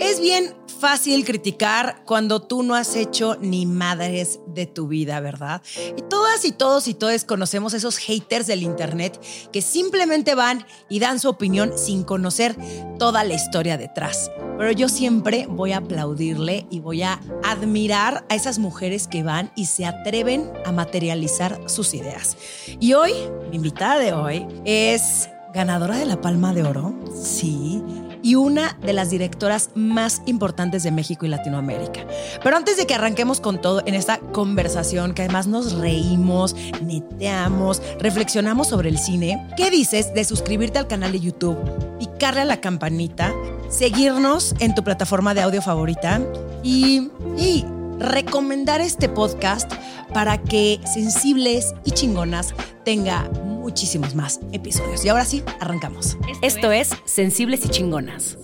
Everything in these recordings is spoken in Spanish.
Es bien fácil criticar cuando tú no has hecho ni madres de tu vida, ¿verdad? Y todas y todos y todas conocemos esos haters del Internet que simplemente van y dan su opinión sin conocer toda la historia detrás. Pero yo siempre voy a aplaudirle y voy a admirar a esas mujeres que van y se atreven a materializar sus ideas. Y hoy, mi invitada de hoy es ganadora de la Palma de Oro, sí y una de las directoras más importantes de México y Latinoamérica. Pero antes de que arranquemos con todo en esta conversación, que además nos reímos, neteamos, reflexionamos sobre el cine, ¿qué dices de suscribirte al canal de YouTube, picarle a la campanita, seguirnos en tu plataforma de audio favorita y, y recomendar este podcast para que sensibles y chingonas tenga muchísimos más episodios. Y ahora sí, arrancamos. Esto, es Sensibles y Chingonas.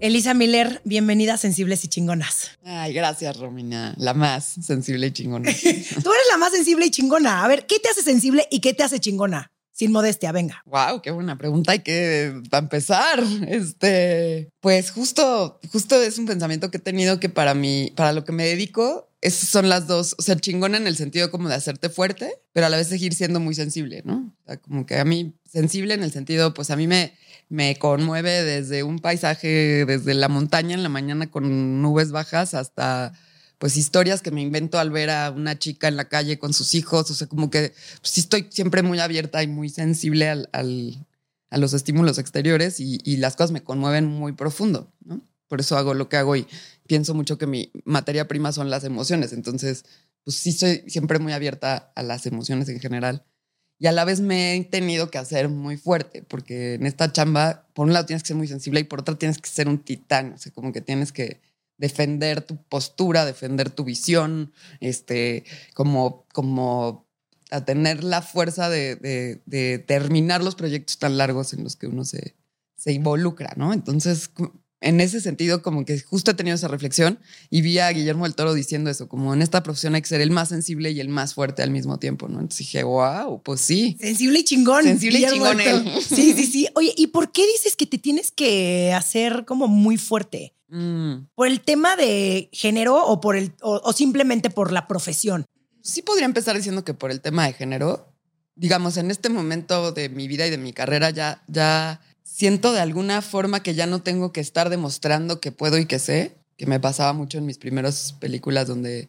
Elisa Miller, bienvenida a Sensibles y Chingonas. Ay, gracias, Romina. La más sensible y chingona. Tú eres la más sensible y chingona. A ver, ¿qué te hace sensible y qué te hace chingona? Sin modestia, venga. Wow, qué buena pregunta. Hay que, empezar, este, pues justo, justo es un pensamiento que he tenido que para mí, para lo que me dedico, son las dos, o sea, chingona en el sentido como de hacerte fuerte, pero a la vez seguir siendo muy sensible, ¿no? O sea, como que a mí, sensible en el sentido, pues a mí me, me conmueve desde un paisaje, desde la montaña en la mañana con nubes bajas hasta pues historias que me invento al ver a una chica en la calle con sus hijos, o sea, como que pues, estoy siempre muy abierta y muy sensible al, a los estímulos exteriores y, y las cosas me conmueven muy profundo, ¿no? Por eso hago lo que hago y pienso mucho que mi materia prima son las emociones. Entonces, pues sí soy siempre muy abierta a las emociones en general. Y a la vez me he tenido que hacer muy fuerte, porque en esta chamba, por un lado tienes que ser muy sensible y por otro tienes que ser un titán. O sea, como que tienes que defender tu postura, defender tu visión, este, como, como a tener la fuerza de, de, terminar los proyectos tan largos en los que uno se, se involucra, ¿no? Entonces, en ese sentido, como que justo he tenido esa reflexión y vi a Guillermo del Toro diciendo eso, como en esta profesión hay que ser el más sensible y el más fuerte al mismo tiempo, ¿no? Entonces dije, wow, pues sí. Sensible y chingón. Sensible y chingón. Sí, sí, sí. Oye, ¿y por qué dices que te tienes que hacer como muy fuerte? Mm. ¿Por el tema de género o, por el, o simplemente por la profesión? Sí podría empezar diciendo que por el tema de género. Digamos, en este momento de mi vida y de mi carrera ya, ya siento de alguna forma que ya no tengo que estar demostrando que puedo y que sé, que me pasaba mucho en mis primeras películas donde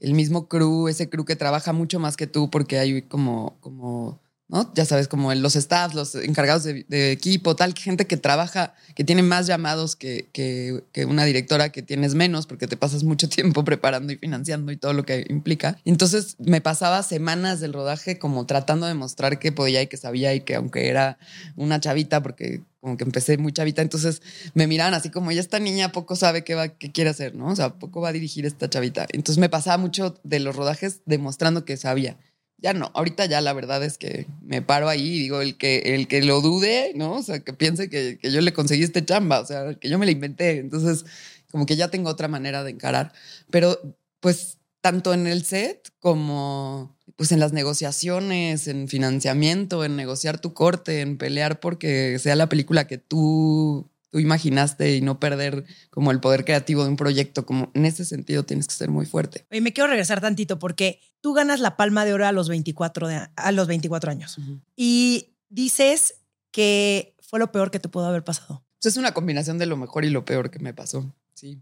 el mismo crew, ese crew que trabaja mucho más que tú porque hay como, como ¿no? Ya sabes, como los staffs, los encargados de, equipo, tal, gente que trabaja, que tiene más llamados que, que, que, una directora que tienes menos porque te pasas mucho tiempo preparando y financiando y todo lo que implica. Entonces me pasaba semanas del rodaje como tratando de mostrar que podía y que sabía y que aunque era una chavita, porque como que empecé muy chavita, entonces me miraban así como, ya esta niña poco sabe qué, va, qué quiere hacer, ¿no? O sea, poco va a dirigir esta chavita. Entonces me pasaba mucho de los rodajes demostrando que sabía ya no, ahorita ya la verdad es que me paro ahí y digo, el que, el que lo dude, ¿no? O sea, que piense que, que yo le conseguí este chamba, o sea, que yo me la inventé. Entonces, como que ya tengo otra manera de encarar. Pero, pues, tanto en el set como pues en las negociaciones, en financiamiento, en negociar tu corte, en pelear porque sea la película que tú tú imaginaste y no perder como el poder creativo de un proyecto, como en ese sentido tienes que ser muy fuerte. Y me quiero regresar tantito porque tú ganas la palma de oro a los 24, a los 24 años y dices que fue lo peor que te pudo haber pasado. es una combinación de lo mejor y lo peor que me pasó, sí.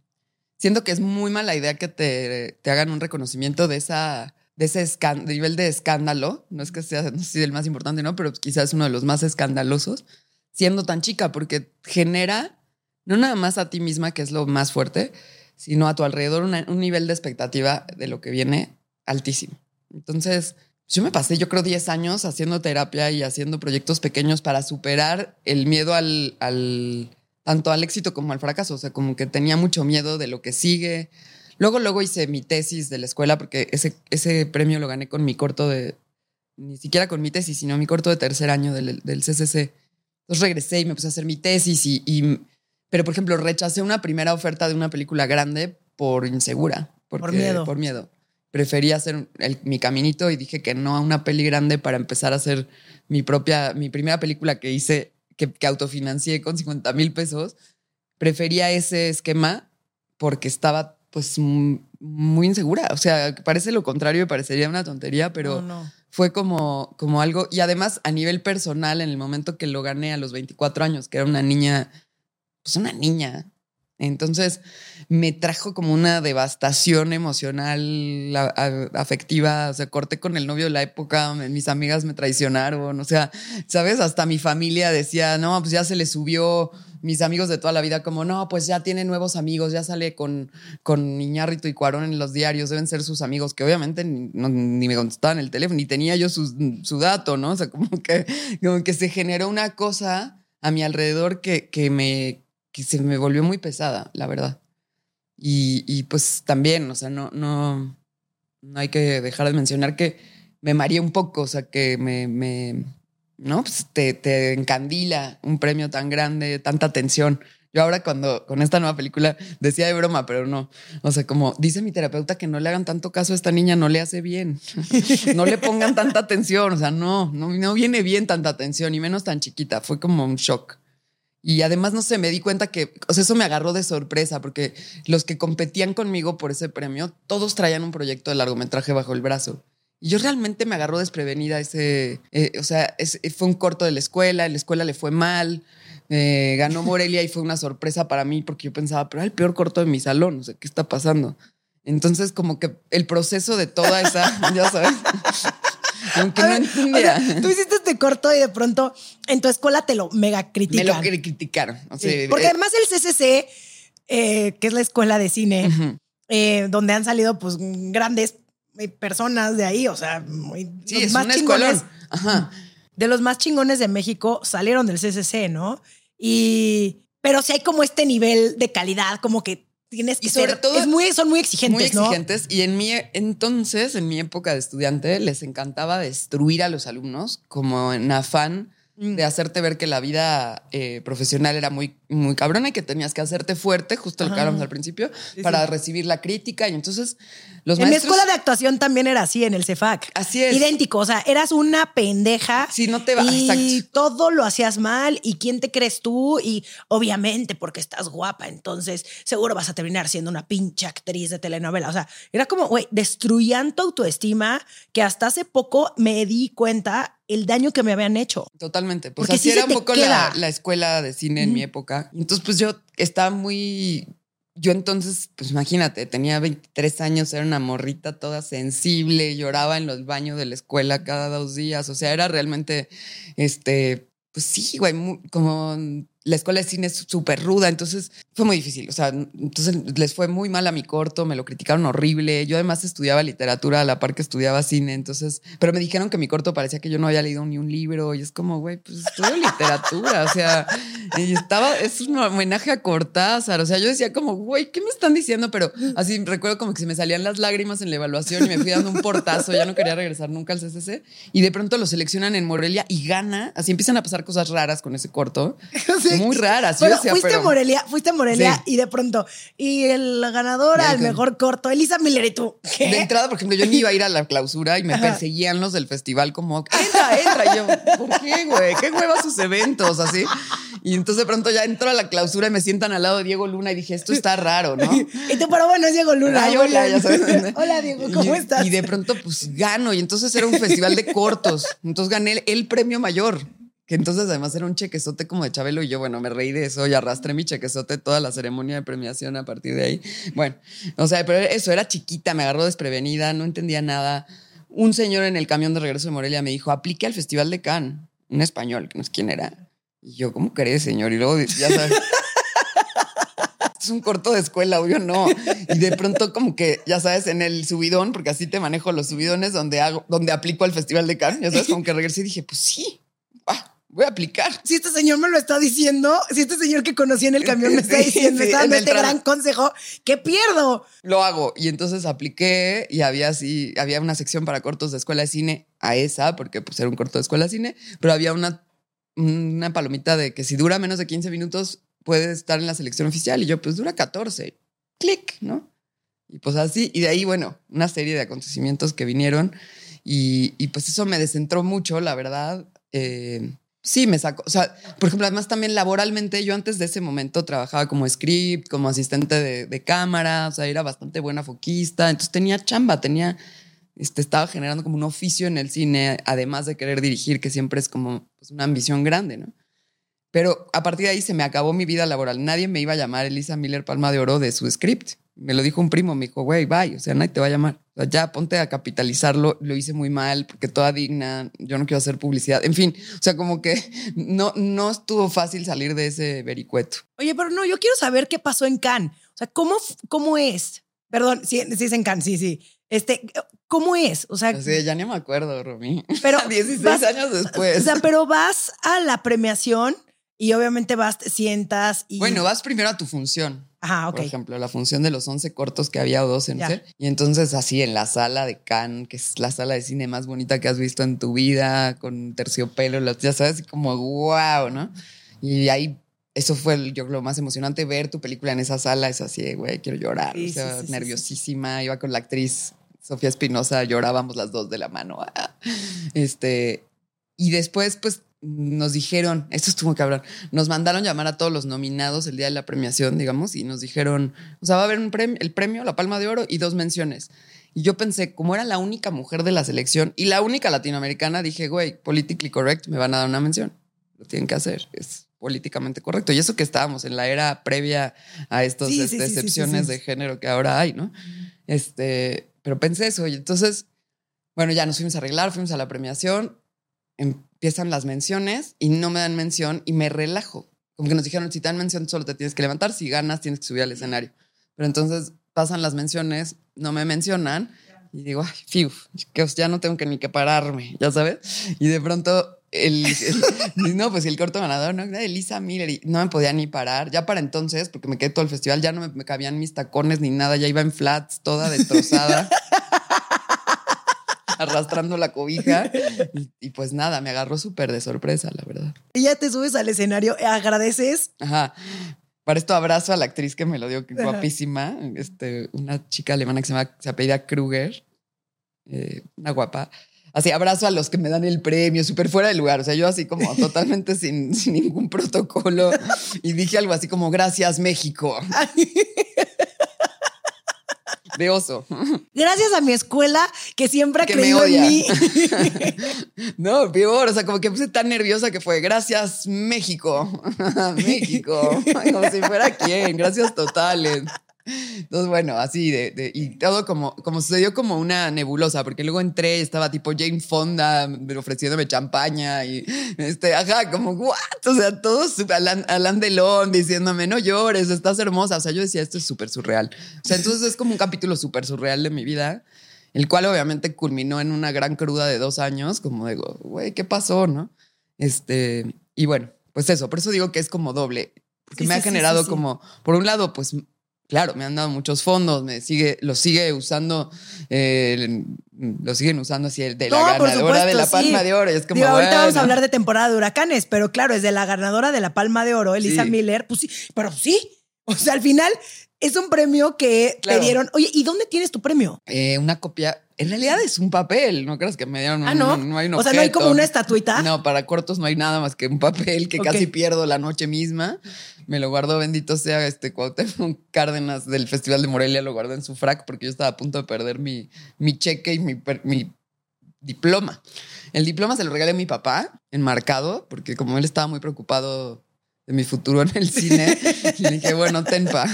Siento que es muy mala idea que te, te hagan un reconocimiento de esa de ese nivel de escándalo, no es que sea no sé el más importante, ¿no? Pero quizás uno de los más escandalosos, siendo tan chica, porque genera no nada más a ti misma, que es lo más fuerte, sino a tu alrededor un nivel de expectativa de lo que viene altísimo. Entonces, yo me pasé, yo creo, 10 años haciendo terapia y haciendo proyectos pequeños para superar el miedo al, al, tanto al éxito como al fracaso. O sea, como que tenía mucho miedo de lo que sigue. Luego, luego hice mi tesis de la escuela porque ese, ese premio lo gané con mi corto de, ni siquiera con mi tesis, sino mi corto de tercer año del, del CCC. Entonces regresé y me puse a hacer mi tesis y, pero por ejemplo, rechacé una primera oferta de una película grande por insegura. por miedo. Por miedo. Preferí hacer mi caminito y dije que no a una peli grande para empezar a hacer mi propia, mi primera película que hice, que, que autofinancié con 50 mil pesos. prefería ese esquema porque estaba pues muy insegura. O sea, parece lo contrario, me parecería una tontería, pero No, no. fue como, como algo, y además a nivel personal, en el momento que lo gané a los 24 años, que era una niña, pues una niña. Entonces me trajo como una devastación emocional, afectiva, o sea, corté con el novio de la época, mis amigas me traicionaron, o sea, ¿sabes? Hasta mi familia decía, no, pues ya se le subió, mis amigos de toda la vida como, no, pues ya tiene nuevos amigos, ya sale con, con y Cuarón en los diarios, deben ser sus amigos, que obviamente ni me contestaban el teléfono, ni tenía yo su, su dato, ¿no? O sea, como que, como que se generó una cosa a mi alrededor que, que me, que se me volvió muy pesada, la verdad. Y, y pues también, o sea, no, no, no hay que dejar de mencionar que me mareé un poco, o sea, que me, ¿no? Pues te, te encandila un premio tan grande, tanta tensión. Yo ahora cuando con esta nueva película decía de broma, pero no. O sea, como dice mi terapeuta que no le hagan tanto caso a esta niña, no le hace bien. No le pongan tanta atención. O sea, no, no, no viene bien tanta atención y menos tan chiquita. Fue como un shock. Y además, no sé, me di cuenta que, o sea, eso me agarró de sorpresa porque los que competían conmigo por ese premio, todos traían un proyecto de largometraje bajo el brazo. Y yo realmente me agarró desprevenida ese, eh, o sea, es- fue un corto de la escuela, la escuela le fue mal, eh, ganó Morelia y fue una sorpresa para mí porque yo pensaba, pero era el peor corto de mi salón, o sea, ¿qué está pasando? Entonces, como que el proceso de toda esa, ya sabes, aunque A no ver, entendía, o sea, tú hiciste este corto y de pronto en tu escuela te lo mega me critican. lo cri- criticaron. O sea, Sí, Porque eh, además el CCC, eh, que es la escuela de cine, eh, donde han salido pues grandes eh, personas de ahí, o sea, muy, Sí, los es más chingones. Ajá. de los más chingones de México salieron del CCC, ¿no? Y, pero sí hay como este nivel de calidad, como que tienes que Y sobre ser, todo- es muy, son muy exigentes, Muy ¿no? exigentes. Y en mi entonces, en mi época de estudiante, les encantaba destruir a los alumnos como en afán Mm. de hacerte ver que la vida eh, profesional era muy, muy cabrona y que tenías que hacerte fuerte, justo lo que hablamos al principio, Sí, para sí. recibir la crítica. Y entonces los En mi maestros... escuela de actuación también era así, en el CEFAC. Así es. Idéntico, o sea, eras una pendeja. Sí, no te va- Y exacto. todo lo hacías mal. ¿Y quién te crees tú? Y obviamente porque estás guapa, entonces seguro vas a terminar siendo una pinche actriz de telenovela. O sea, era como, güey, destruían tu autoestima que hasta hace poco me di cuenta el daño que me habían hecho. Totalmente. Pues Porque así sí era un poco la escuela de cine en mi época. Entonces, pues yo estaba muy. Yo entonces, pues imagínate, tenía 23 años, era una morrita toda sensible, lloraba en los baños de la escuela cada dos días. O sea, era realmente, este, pues sí, güey, mu- como la escuela de cine es súper ruda, entonces fue muy difícil. O sea, entonces les fue muy mal a mi corto, me lo criticaron horrible. Yo además estudiaba literatura a la par que estudiaba cine, entonces, pero me dijeron que mi corto parecía que yo no había leído ni un libro y es como, güey, pues estudio literatura, o sea, y estaba, es un homenaje a Cortázar, o sea, yo decía como, güey, ¿qué me están diciendo? Pero así recuerdo como que se me salían las lágrimas en la evaluación y me fui dando un portazo, ya no quería regresar nunca al CCC y de pronto lo seleccionan en Morelia y gana, así empiezan a pasar cosas raras con ese corto. muy raras. Yo Pero decía, fuiste pero- a Morelia, fuiste a Morelia Sí. y de pronto, y el ganador al mejor corto, Elisa Miller y tú. ¿qué? De entrada, por ejemplo, yo ni iba a ir a la clausura y me perseguían los del festival como, entra, entra. Y yo, ¿por qué, güey? ¿Qué hueva sus eventos? Así. Y entonces de pronto ya entro a la clausura y me sientan al lado de Diego Luna y dije, esto está raro, ¿no? Y tú, pero bueno, es Diego Luna. Ay, hola, ya sabes. hola, Diego, ¿cómo Y- estás? Y de pronto, pues gano. Y entonces era un festival de cortos. Entonces gané el, el premio mayor. Que entonces además era un chequezote como de Chabelo y yo, bueno, me reí de eso y arrastré mi chequezote toda la ceremonia de premiación a partir de ahí. Bueno, o sea, pero eso, era chiquita, me agarró desprevenida, no entendía nada. Un señor en el camión de regreso de Morelia me dijo, aplique al Festival de Cannes, un español, que no sé quién era. Y yo, ¿cómo crees, señor? Y luego, ya sabes... es un corto de escuela, obvio no. Y de pronto como que, ya sabes, en el subidón, porque así te manejo los subidones donde hago, donde aplico al Festival de Cannes, ya sabes, como que regresé y dije, pues sí, voy a aplicar. Si este señor me lo está diciendo, si este señor que conocí en el camión me está Sí, diciendo, sí, está dando este gran consejo, ¿qué pierdo? Lo hago. Y entonces apliqué y había así, había una sección para cortos de escuela de cine a esa, porque pues era un corto de escuela de cine, pero había una, una palomita de que si dura menos de 15 minutos puede estar en la selección oficial. Y yo, pues dura 14. Clic, ¿no? Y pues así, y de ahí, bueno, una serie de acontecimientos que vinieron y, y pues eso me descentró mucho, la verdad. Eh, sí me sacó. O sea, por ejemplo, además también laboralmente, yo antes de ese momento trabajaba como script, como asistente de, de cámara, o sea, era bastante buena foquista. Entonces tenía chamba, tenía, este, estaba generando como un oficio en el cine, además de querer dirigir, que siempre es como pues, una ambición grande, ¿no? Pero a partir de ahí se me acabó mi vida laboral. Nadie me iba a llamar Elisa Miller Palma de Oro de su script. Me lo dijo un primo, me dijo, güey, bye, o sea, nadie te va a llamar. O sea, ya ponte a capitalizarlo, lo hice muy mal porque toda digna, yo no quiero hacer publicidad. En fin, o sea, como que no, no estuvo fácil salir de ese vericueto. Oye, pero no, yo quiero saber qué pasó en Cannes. O sea, ¿cómo, cómo es? Perdón, sí, sí es en Cannes, sí, sí. Este, ¿cómo es? O sea, ya ni me acuerdo, Romy. pero 16 vas- años después. O sea, pero vas a la premiación y obviamente vas, te sientas y. bueno, vas primero a tu función. Ajá, ok. Por ejemplo, la función de los 11 cortos que había o 12, no Ya. sé. Y entonces así en la sala de Cannes, que es la sala de cine más bonita que has visto en tu vida, con terciopelo, ya sabes, como wow, ¿no? Y ahí, eso fue yo lo más emocionante, ver tu película en esa sala, es así, güey, quiero llorar. Sí, o sea, sí, sí, sí, nerviosísima, iba con la actriz Sofía Espinosa, llorábamos las dos de la mano. Este, y después, pues, nos dijeron, esto estuvo cabrón, nos mandaron llamar a todos los nominados el día de la premiación, digamos, y nos dijeron, o sea, va a haber un premio, el premio, la Palma de Oro y dos menciones. Y yo pensé, como era la única mujer de la selección y la única latinoamericana, dije, güey, politically correct, me van a dar una mención. Lo tienen que hacer, es políticamente correcto. Y eso que estábamos en la era previa a estas Sí, este, sí, excepciones de género que ahora hay, ¿no? Este, pero pensé eso. Y entonces, bueno, ya nos fuimos a arreglar, fuimos a la premiación, empiezan las menciones y no me dan mención y me relajo. Como que nos dijeron, si te dan mención, solo te tienes que levantar, si ganas, tienes que subir al escenario. Pero entonces pasan las menciones, no me mencionan y digo, ay, fiu, que ya no tengo que ni que pararme, ya sabes. Y de pronto, el, el- no, pues el corto ganador, ¿no? Era Elisa Miller y no me podía ni parar. Ya para entonces, porque me quedé todo el festival, ya no me cabían mis tacones ni nada, ya iba en flats, toda destrozada. arrastrando la cobija y, y pues nada, me agarró súper de sorpresa, la verdad. Y ya te subes al escenario, agradeces. Ajá. Para esto abrazo a la actriz que me lo dio, que guapísima, este, una chica alemana que se llama, se apellida Kruger, eh, una guapa. Así, abrazo a los que me dan el premio, súper fuera de lugar. O sea, yo así como totalmente sin, sin ningún protocolo. Y dije algo así como, gracias México. De oso. Gracias a mi escuela que siempre ha Que me creído en mí. No, peor, o sea, como que puse tan nerviosa que fue, gracias México, México, como si fuera quién, gracias totales. Entonces, bueno, así de, de- y todo como, como sucedió como una nebulosa, porque luego entré y estaba tipo Jane Fonda ofreciéndome champaña y este, ajá, como, what? O sea, todos Alan, Alan Delon diciéndome, no llores, estás hermosa. O sea, yo decía, esto es súper surreal. O sea, entonces es como un capítulo súper surreal de mi vida el cual obviamente culminó en una gran cruda de dos años, como digo, güey, ¿qué pasó, no? Este, y bueno, pues eso, por eso digo que es como doble, porque Sí, me sí, ha generado sí. como, por un lado, pues claro, me han dado muchos fondos, me sigue, lo sigue usando, eh, lo siguen usando así de la No, ganadora de la sí. Palma de Oro, es como, Digo, ahorita vamos a hablar de temporada de huracanes, pero claro, es de la ganadora de la Palma de Oro, Elisa Sí. Miller. Pues sí, pero sí. O sea, al final es un premio que Claro. te dieron. Oye, ¿y dónde tienes tu premio? Eh, una copia, en realidad es un papel, no creas que me dieron un, Ah, ¿no? no hay un o sea, no hay como una estatuita. No, para cortos no hay nada más que un papel que casi pierdo la noche misma. Me lo guardó, bendito sea, este Cuauhtémoc Cárdenas del Festival de Morelia, lo guardó en su frac porque yo estaba a punto de perder mi, mi cheque y mi, per- mi diploma. El diploma se lo regalé a mi papá, enmarcado, porque como él estaba muy preocupado de mi futuro en el cine, le dije, bueno, tenpa.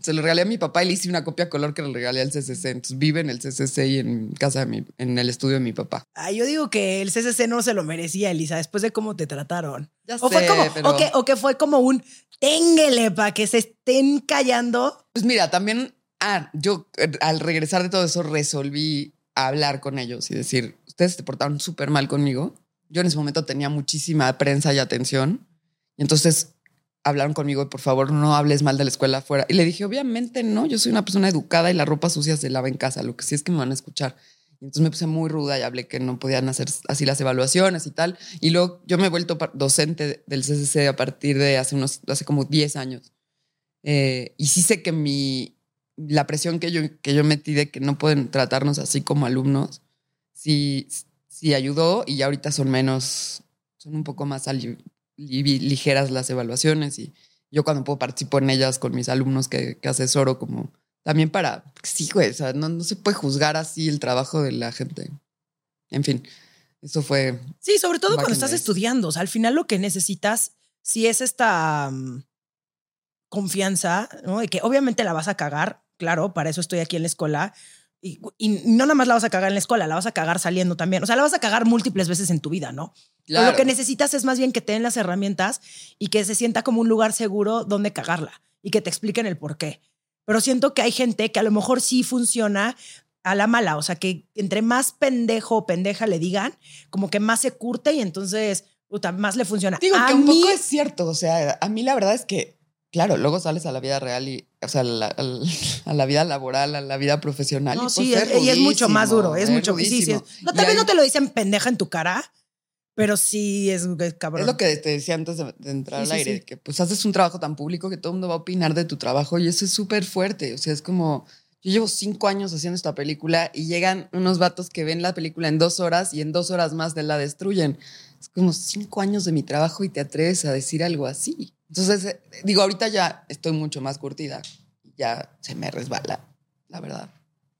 Se lo regalé a mi papá y le hice una copia color que le regalé al CCC. Entonces vive en el CCC y en casa de mi, en el estudio de mi papá. Ay, yo digo que el CCC no se lo merecía, Elisa, después de cómo te trataron. Ya o, fue sé, como, pero- o, que, o que fue como un ténguele para que se estén callando. Pues mira, también, ah, yo eh, al regresar de todo eso resolví hablar con ellos y decir, ustedes se portaron súper mal conmigo. Yo en ese momento tenía muchísima prensa y atención. Y entonces hablaron conmigo por favor no hables mal de la escuela afuera. Y le dije, obviamente no, yo soy una persona educada y la ropa sucia se lava en casa. Lo que sí es que me van a escuchar. Y entonces me puse muy ruda y hablé que no podían hacer así las evaluaciones y tal. Y luego yo me he vuelto docente del CCC a partir de hace unos, hace como 10 años. Eh, y sí sé que mi, la presión que yo, que yo metí de que no pueden tratarnos así como alumnos, sí, sí ayudó y ya ahorita son menos, son un poco más ligeras las evaluaciones y yo cuando puedo participo en ellas con mis alumnos que, que asesoro como también para, sí, güey, o sea, no, no se puede juzgar así el trabajo de la gente. En fin, eso fue, Sí, sobre todo cuando estás estudiando. O sea, al final lo que necesitas, si es esta mm, confianza, ¿no? De que obviamente la vas a cagar, claro, para eso estoy aquí en la escuela. Y, y no nada más la vas a cagar en la escuela, la vas a cagar saliendo también. O sea, la vas a cagar múltiples veces en tu vida, ¿no? Claro, Lo que necesitas es más bien que te den las herramientas y que se sienta como un lugar seguro donde cagarla y que te expliquen el por qué. Pero siento que hay gente que a lo mejor sí funciona a la mala, o sea, que entre más pendejo o pendeja le digan, como que más se curte y entonces puta, más le funciona. Digo a que un mí, poco es cierto, o sea, a mí la verdad es que, claro, luego sales a la vida real y, o sea, a la, al- a la vida laboral, a la vida profesional. no, y, sí, es y es mucho más duro, es mucho, sí, sí, no, tal vez no te lo dicen pendeja en tu cara, pero sí es, es cabrón. Es lo que te decía antes de, de entrar Sí, al aire, sí. que pues haces un trabajo tan público que todo el mundo va a opinar de tu trabajo y eso es súper fuerte. O sea, es como, yo llevo cinco años haciendo esta película y llegan unos vatos que ven la película en dos horas y en dos horas más te la destruyen. Es como cinco años de mi trabajo y te atreves a decir algo así. Entonces, eh, digo, ahorita ya estoy mucho más curtida. Ya se me resbala, la verdad.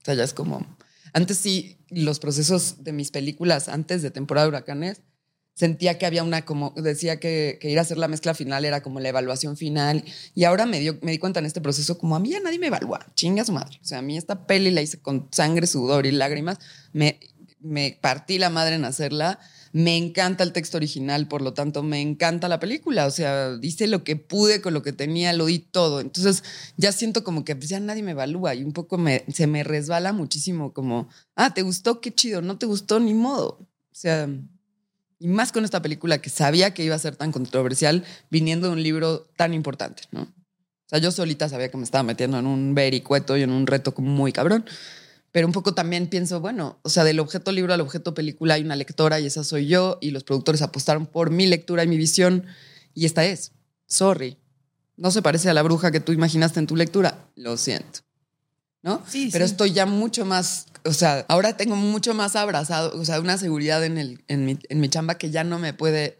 O sea, ya es como... Antes sí, los procesos de mis películas antes de temporada de huracanes, sentía que había una como, decía que, que ir a hacer la mezcla final era como la evaluación final. Y ahora me, dio, me di cuenta en este proceso como a mí ya nadie me evalúa, chinga su madre. O sea, a mí esta peli la hice con sangre, sudor y lágrimas. Me, me partí la madre en hacerla. Me encanta el texto original, por lo tanto, me encanta la película. O sea, hice lo que pude con lo que tenía, lo di todo. Entonces, ya siento como que pues, ya nadie me evalúa y un poco se me resbala muchísimo como, ah, ¿te gustó? Qué chido. No te gustó, ni modo. O sea, y más con esta película que sabía que iba a ser tan controversial viniendo de un libro tan importante, ¿no? O sea, yo solita sabía que me estaba metiendo en un vericueto y en un reto muy cabrón. Pero un poco también pienso, bueno, o sea, del objeto libro al objeto película hay una lectora y esa soy yo y los productores apostaron por mi lectura y mi visión y esta es. Sorry. No se parece a la bruja que tú imaginaste en tu lectura. Lo siento. ¿No? Sí, Pero sí. estoy ya mucho más, o sea, ahora tengo mucho más abrazado, o sea, una seguridad en, el, en, mi, en mi chamba que ya no me puede,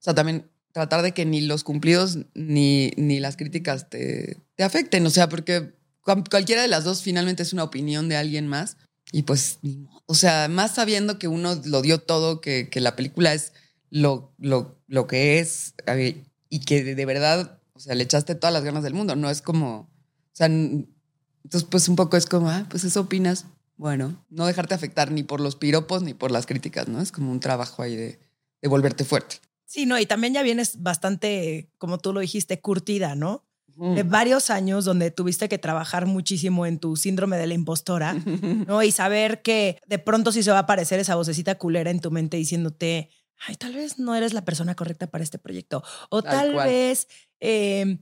o sea, también tratar de que ni los cumplidos ni, ni las críticas te, te afecten, o sea, porque cualquiera de las dos finalmente es una opinión de alguien más y pues, o sea, más sabiendo que uno lo dio todo, que, que la película es lo, lo, lo que es eh, y que de, verdad, o sea, le echaste todas las ganas del mundo, no es como, o sea, entonces pues un poco es como, ah, pues eso opinas, bueno, no dejarte afectar ni por los piropos ni por las críticas, ¿no? Es como un trabajo ahí de, de volverte fuerte. Sí, no, y también ya vienes bastante, como tú lo dijiste, curtida, ¿no? Mm. De varios años donde tuviste que trabajar muchísimo en tu síndrome de la impostora, ¿no? Y saber que de pronto sí se va a aparecer esa vocecita culera en tu mente diciéndote, ay, tal vez no eres la persona correcta para este proyecto. O Tal vez eh,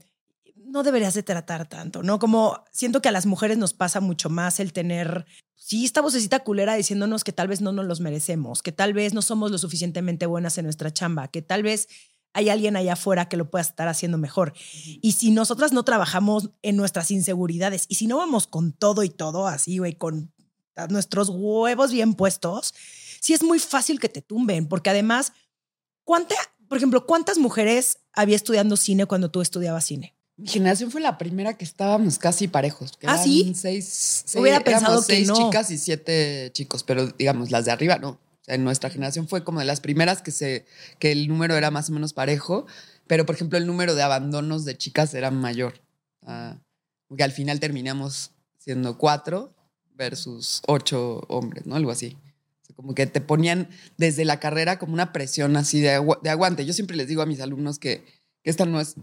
no deberías de tratar tanto, ¿no? Como siento que a las mujeres nos pasa mucho más el tener, sí, esta vocecita culera diciéndonos que tal vez no nos los merecemos, que tal vez no somos lo suficientemente buenas en nuestra chamba, que tal vez hay alguien allá afuera que lo pueda estar haciendo mejor. Y si nosotras no trabajamos en nuestras inseguridades y si no vamos con todo y todo así, güey, con nuestros huevos bien puestos, sí es muy fácil que te tumben, porque además, ¿cuánta, por ejemplo, cuántas mujeres había estudiando cine cuando tú estudiabas cine? Mi generación fue la primera que estábamos casi parejos. que ¿Ah, sí? Seis, seis- Hubiera éramos pensado que seis no. chicas y siete chicos, pero digamos, las de arriba no. En nuestra generación fue como de las primeras que, se, que el número era más o menos parejo, pero por ejemplo el número de abandonos de chicas era mayor. Porque al final terminamos siendo cuatro versus ocho hombres, ¿no? Algo así. O sea, como que te ponían desde la carrera como una presión así de, agu- de aguante. Yo siempre les digo a mis alumnos que, que esta no es,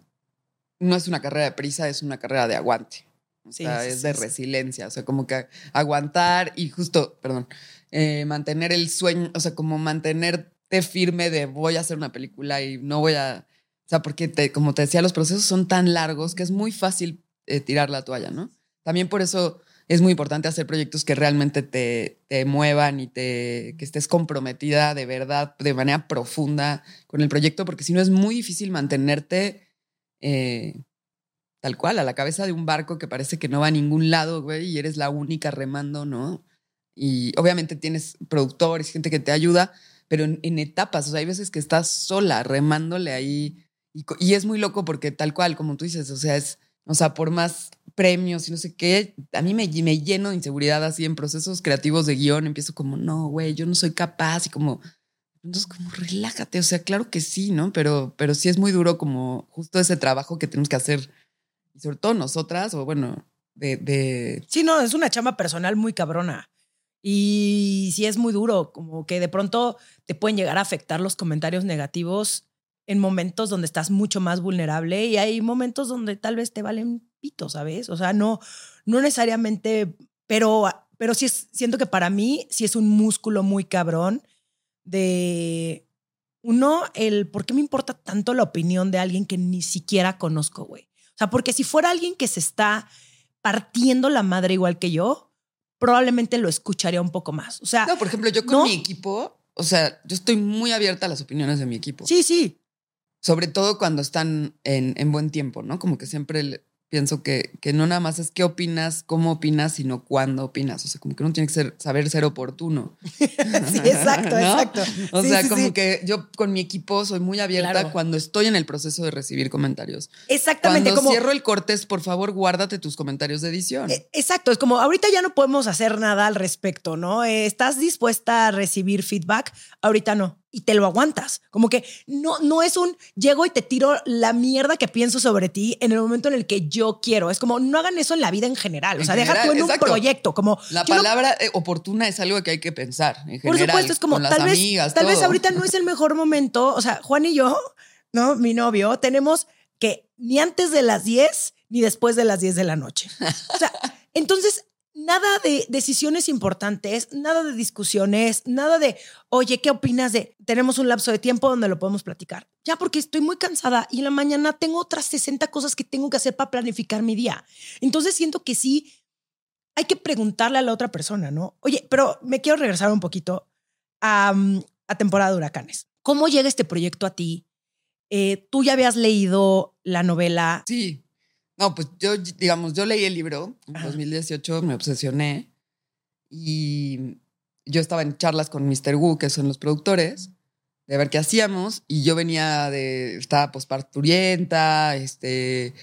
no es una carrera de prisa, es una carrera de aguante. O Sí, sea, sí, es de sí. resiliencia. O sea, como que aguantar y justo, perdón, eh, mantener el sueño, o sea, como mantenerte firme de voy a hacer una película y no voy a. O sea, porque como te decía, los procesos son tan largos que es muy fácil eh, tirar la toalla, ¿no? También por eso es muy importante hacer proyectos que realmente te, te muevan y te, que estés comprometida de verdad, de manera profunda con el proyecto, porque si no es muy difícil mantenerte eh, tal cual, a la cabeza de un barco que parece que no va a ningún lado, güey, y eres la única remando, ¿no? Y obviamente tienes productores, gente que te ayuda, pero en, etapas. O sea, hay veces que estás sola, remándole ahí. Y es muy loco porque tal cual, como tú dices, o sea, es, o sea, por más premios y no sé qué, a mí me, me lleno de inseguridad así en procesos creativos de guion. Empiezo como, no, güey, yo no soy capaz y como, entonces como relájate. O sea, claro que sí, ¿no? Pero, pero sí es muy duro como justo ese trabajo que tenemos que hacer, y sobre todo nosotras, o bueno, de, de Sí, no, es una chamba personal muy cabrona. Y sí es muy duro, como que de pronto te pueden llegar a afectar los comentarios negativos en momentos donde estás mucho más vulnerable y hay momentos donde tal vez te valen pito, ¿sabes? O sea, no, no necesariamente, pero, pero sí es, siento que para mí sí es un músculo muy cabrón de, uno, el por qué me importa tanto la opinión de alguien que ni siquiera conozco, güey. O sea, porque si fuera alguien que se está partiendo la madre igual que yo, probablemente lo escucharía un poco más. O sea, No, por ejemplo, yo con No. mi equipo, o sea, yo estoy muy abierta a las opiniones de mi equipo. sí, sí. Sobre todo cuando están en, en buen tiempo, ¿no? Como que siempre pienso que, que no nada más es qué opinas, cómo opinas, sino cuándo opinas. O sea, como que uno tiene que ser, saber ser oportuno. sí, exacto, ¿No? exacto. O Sí, sea, sí, como sí. que yo con mi equipo soy muy abierta Claro. cuando estoy en el proceso de recibir comentarios. Exactamente, Cuando como cierro el cortes, por favor, guárdate tus comentarios de edición. Eh, Exacto, es como ahorita ya no podemos hacer nada al respecto, ¿no? Eh, ¿Estás dispuesta a recibir feedback? Ahorita no. Y te lo aguantas. Como que no, no es un llego y te tiro la mierda que pienso sobre ti en el momento en el que yo quiero. Es como no hagan eso en la vida en general. O sea, deja tú en un proyecto. Como La no- palabra eh, oportuna es algo que hay que pensar. En por general, supuesto, es como con las tal vez, amigas, tal vez ahorita no es el mejor momento. O sea, Juan y yo, ¿no? Mi novio, tenemos que ni antes de las 10 ni después de las 10 de la noche. O sea, entonces, nada de decisiones importantes, nada de discusiones, nada de, oye, ¿qué opinas de? Tenemos un lapso de tiempo donde lo podemos platicar. Ya, porque estoy muy cansada y en la mañana tengo otras 60 cosas que tengo que hacer para planificar mi día. Entonces, siento que sí hay que preguntarle a la otra persona, ¿no? Oye, pero me quiero regresar un poquito a, mm, a temporada de huracanes. ¿Cómo llega este proyecto a ti? Eh, Tú ya habías leído la novela. Sí. No, pues yo, digamos, yo leí el libro en Ajá. 2018, me obsesioné y yo estaba en charlas con Mr. Wu, que son los productores, de ver qué hacíamos y yo venía de, estaba posparturienta, este,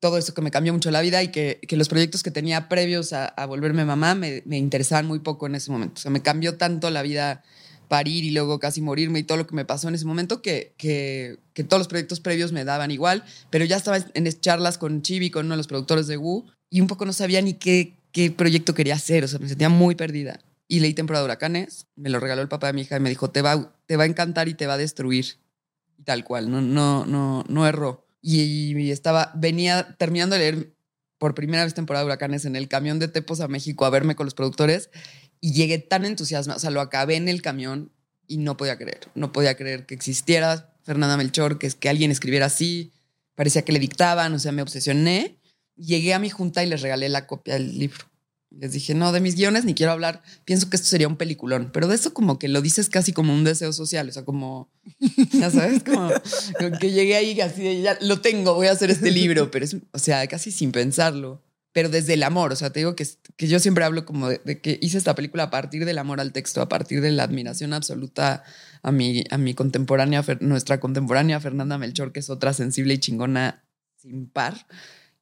todo eso que me cambió mucho la vida y que, que los proyectos que tenía previos a, a volverme mamá me, me interesaban muy poco en ese momento. O sea, me cambió tanto la vida parir y luego casi morirme y todo lo que me pasó en ese momento que, que, que todos los proyectos previos me daban igual, pero ya estaba en charlas con Chibi, con uno de los productores de Wu, y un poco no sabía ni qué, qué proyecto quería hacer, o sea, me sentía muy perdida. Y leí Temporada de Huracanes, me lo regaló el papá de mi hija y me dijo, te va, te va a encantar y te va a destruir. Tal cual, no, no, no, no erró. Y, y estaba, venía terminando de leer por primera vez Temporada de Huracanes en el camión de Tepos a México a verme con los productores y llegué tan entusiasmada, o sea, lo acabé en el camión y no podía creer, no podía creer que existiera Fernanda Melchor, que, es que alguien escribiera así, parecía que le dictaban, o sea, me obsesioné. Llegué a mi junta y les regalé la copia del libro. Les dije, no, de mis guiones ni quiero hablar, pienso que esto sería un peliculón, pero de eso como que lo dices casi como un deseo social, o sea, como, ya sabes, como, que llegué ahí así, de, ya lo tengo, voy a hacer este libro, pero es, o sea, casi sin pensarlo pero desde el amor. O sea, te digo que, que yo siempre hablo como de, de que hice esta película a partir del amor al texto, a partir de la admiración absoluta a mi, a mi contemporánea, nuestra contemporánea Fernanda Melchor, que es otra sensible y chingona sin par.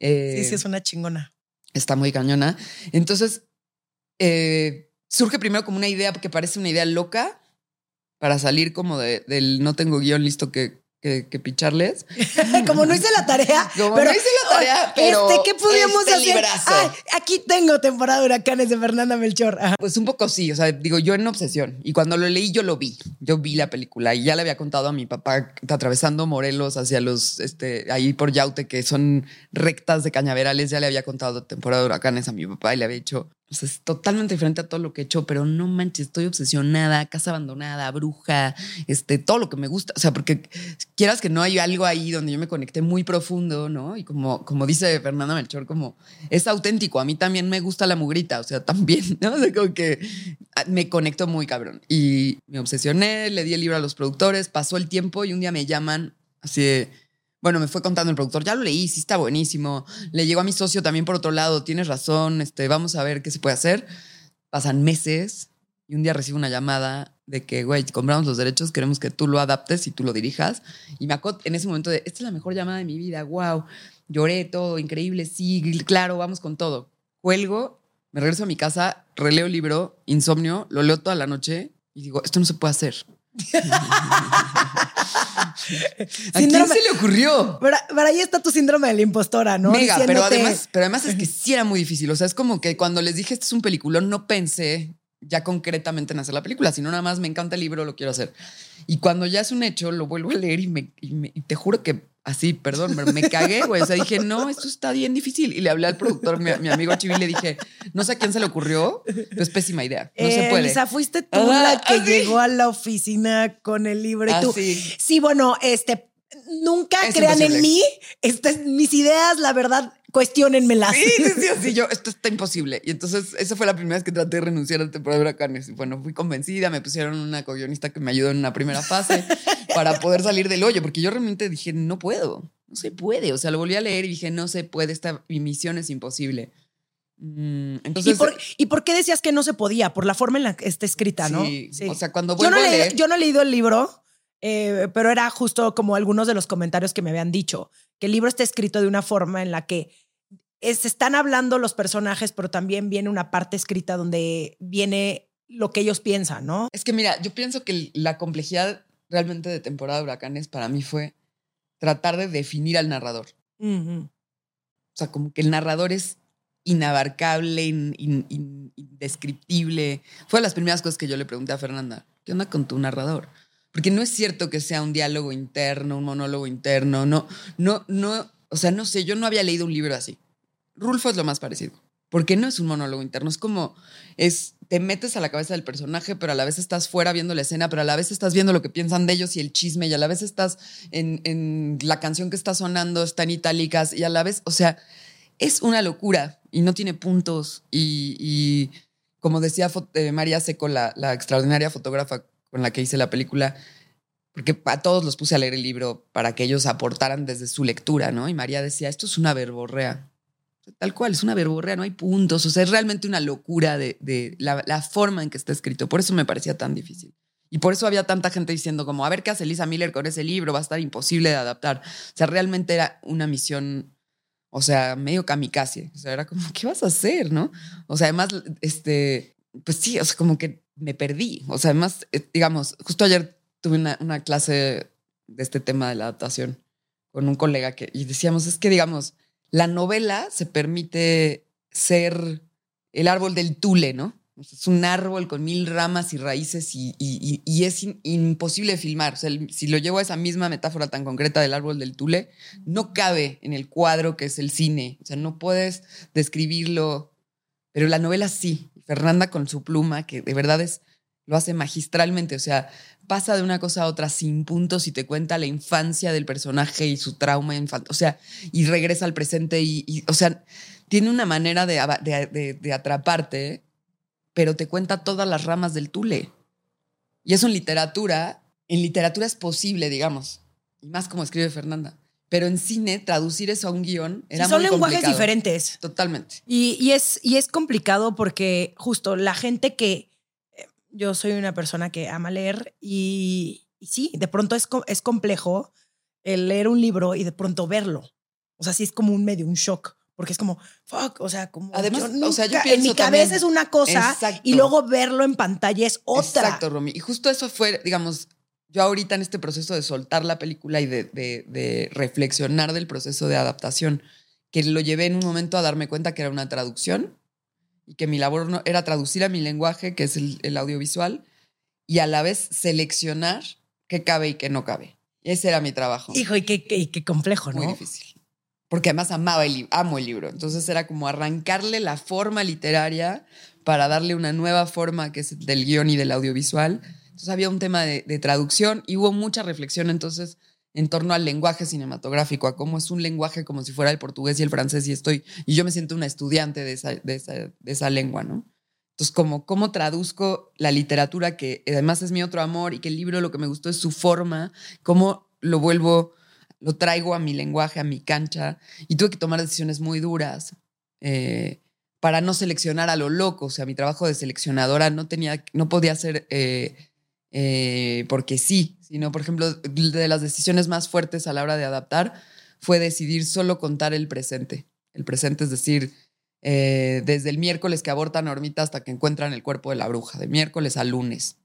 Eh, Sí, sí, es una chingona. Está muy cañona. Entonces, eh, surge primero como una idea que parece una idea loca para salir como de- del no tengo guion listo que, que, que picharles. Como no hice la tarea. Como pero, no hice la tarea, pero Este, ¿Qué podríamos este hacer? aquí tengo temporada de huracanes de Fernanda Melchor. Ajá. Pues un poco sí, o sea, digo, yo en obsesión. Y cuando lo leí, yo lo vi. Yo vi la película y ya le había contado a mi papá atravesando Morelos hacia los, este, ahí por Yaute, que son rectas de cañaverales. Ya le había contado temporada de huracanes a mi papá y le había dicho, es totalmente diferente a todo lo que he hecho, pero no manches, estoy obsesionada, casa abandonada, bruja, este, todo lo que me gusta. O sea, porque quieras que no hay algo ahí donde yo me conecté muy profundo, ¿no? Y como, como dice Fernanda Melchor, como es auténtico. A mí también me gusta la mugrita, o sea, también, ¿no? O como que me conecto muy cabrón. Y me obsesioné, le di el libro a los productores, pasó el tiempo y un día me llaman así de. Bueno, me fue contando el productor, ya lo leí, sí está buenísimo. Le llegó a mi socio también por otro lado, tienes razón, este, vamos a ver qué se puede hacer. Pasan meses y un día recibo una llamada de que, güey, compramos los derechos, queremos que tú lo adaptes y tú lo dirijas. Y me acuerdo en ese momento de, esta es la mejor llamada de mi vida, wow, lloré todo, increíble, sí, claro, vamos con todo. Cuelgo, me regreso a mi casa, releo el libro, insomnio, lo leo toda la noche y digo, esto no se puede hacer. ¿A quién se le ocurrió? Pero, ahí está tu síndrome de la impostora, ¿no? Mega, pero además, pero además es que sí era muy difícil. O sea, es como que cuando les dije esto es un peliculón, no pensé ya concretamente en hacer la película, sino nada más me encanta el libro, lo quiero hacer. Y cuando ya es un hecho, lo vuelvo a leer y, me, y, te juro que así, perdón, me, me cagué, güey. O sea, dije, no, esto está bien difícil. Y le hablé al productor, mi, amigo Chivi, le dije, no sé a quién se le ocurrió, pero es pésima idea. No se puede. sea, fuiste tú la que llegó a la oficina con el libro y tú. Sí, bueno, este, nunca crean en mí. Estas, mis ideas, la verdad, cuestionenmelas. Sí, sí, sí, sí, yo, esto está imposible. Y entonces, esa fue la primera vez que traté de renunciar a la temporada de huracanes. Y bueno, fui convencida, me pusieron una co-guionista que me ayudó en una primera fase para poder salir del hoyo, porque yo realmente dije, no puedo, no se puede. O sea, lo volví a leer y dije, no se puede, esta mi misión es imposible. Mm, entonces, ¿Y por, qué decías que no se podía? Por la forma en la que está escrita, ¿no? Sí, o sea, cuando yo no a leer... Yo no he leído el libro, eh, pero era justo como algunos de los comentarios que me habían dicho, que el libro está escrito de una forma en la que se están hablando los personajes, pero también viene una parte escrita donde viene lo que ellos piensan, ¿no? Es que mira, yo pienso que la complejidad realmente de temporada de huracanes para mí fue tratar de definir al narrador. O sea, como que el narrador es inabarcable, indescriptible. Fue de las primeras cosas que yo le pregunté a Fernanda, ¿qué onda con tu narrador? Porque no es cierto que sea un diálogo interno, un monólogo interno, no, no, no, o sea, no sé, yo no había leído un libro así. Rulfo es lo más parecido, porque no es un monólogo interno, es como, es, te metes a la cabeza del personaje, pero a la vez estás fuera viendo la escena, pero a la vez estás viendo lo que piensan de ellos y el chisme, y a la vez estás en, en la canción que está sonando, está en itálicas, y a la vez, o sea, es una locura y no tiene puntos, y, como decía eh, María Seco, la, la extraordinaria fotógrafa con la que hice la película, porque a todos los puse a leer el libro para que ellos aportaran desde su lectura, ¿no? Y María decía, esto es una verborrea. Tal cual, es una verborrea, no hay puntos, o sea, es realmente una locura de, la, forma en que está escrito. Por eso me parecía tan difícil. Y por eso había tanta gente diciendo como, a ver qué hace Lisa Miller con ese libro, va a estar imposible de adaptar. O sea, realmente era una misión, o sea, medio kamikaze. O sea, era como, ¿qué vas a hacer, no? O sea, además, este, pues sí, o sea, como que me perdí. O sea, además, eh, digamos, justo ayer tuve una, una clase de este tema de la adaptación con un colega que, y decíamos, es que, digamos, la novela se permite ser el árbol del tule, ¿no? Es un árbol con mil ramas y raíces y, es imposible filmar. O sea, si lo llevo a esa misma metáfora tan concreta del árbol del tule, no cabe en el cuadro que es el cine. O sea, no puedes describirlo, pero la novela sí. Fernanda con su pluma, que de verdad es, lo hace magistralmente. O sea, pasa de una cosa a otra sin puntos y te cuenta la infancia del personaje y su trauma infantil. O sea, y regresa al presente y, o sea, tiene una manera de, atraparte, pero te cuenta todas las ramas del tule. Y eso en literatura, en literatura es posible, digamos, y más como escribe Fernanda. Pero en cine, traducir eso a un guion era sí, son lenguajes diferentes. Totalmente. Y, y, es, y es complicado porque justo la gente que yo soy una persona que ama leer y, sí, de pronto es, es complejo el leer un libro y de pronto verlo. O sea, sí es como un medio, un shock. Porque es como, fuck, o sea, como. Además, o sea, yo pienso en mi cabeza es una cosa y luego verlo en pantalla es otra. Exacto, Romy. Y justo eso fue, digamos, yo ahorita en este proceso de soltar la película y de, de, de, reflexionar del proceso de adaptación, que lo llevé en un momento a darme cuenta que era una traducción y que mi labor no, era traducir a mi lenguaje, que es el, audiovisual, y a la vez seleccionar qué cabe y qué no cabe. Ese era mi trabajo. Hijo, y qué, qué, complejo, ¿no? Muy difícil. Porque además amaba el amo el libro. Entonces era como arrancarle la forma literaria para darle una nueva forma que es del guion y del audiovisual. Entonces había un tema de, de traducción y hubo mucha reflexión entonces en torno al lenguaje cinematográfico, a cómo es un lenguaje como si fuera el portugués y el francés y estoy, y yo me siento una estudiante de esa, de esa, lengua, ¿no? Entonces, como, ¿cómo traduzco la literatura, que además es mi otro amor y que el libro lo que me gustó es su forma, cómo lo vuelvo, lo traigo a mi lenguaje, a mi cancha? Y tuve que tomar decisiones muy duras eh, para no seleccionar a lo loco. O sea, mi trabajo de seleccionadora no tenía, no podía ser... Eh, eh, porque sí, sino, por ejemplo, de las decisiones más fuertes a la hora de adaptar fue decidir solo contar el presente. El presente es decir, eh, desde el miércoles que abortan a hasta que encuentran el cuerpo de la bruja, de miércoles a lunes.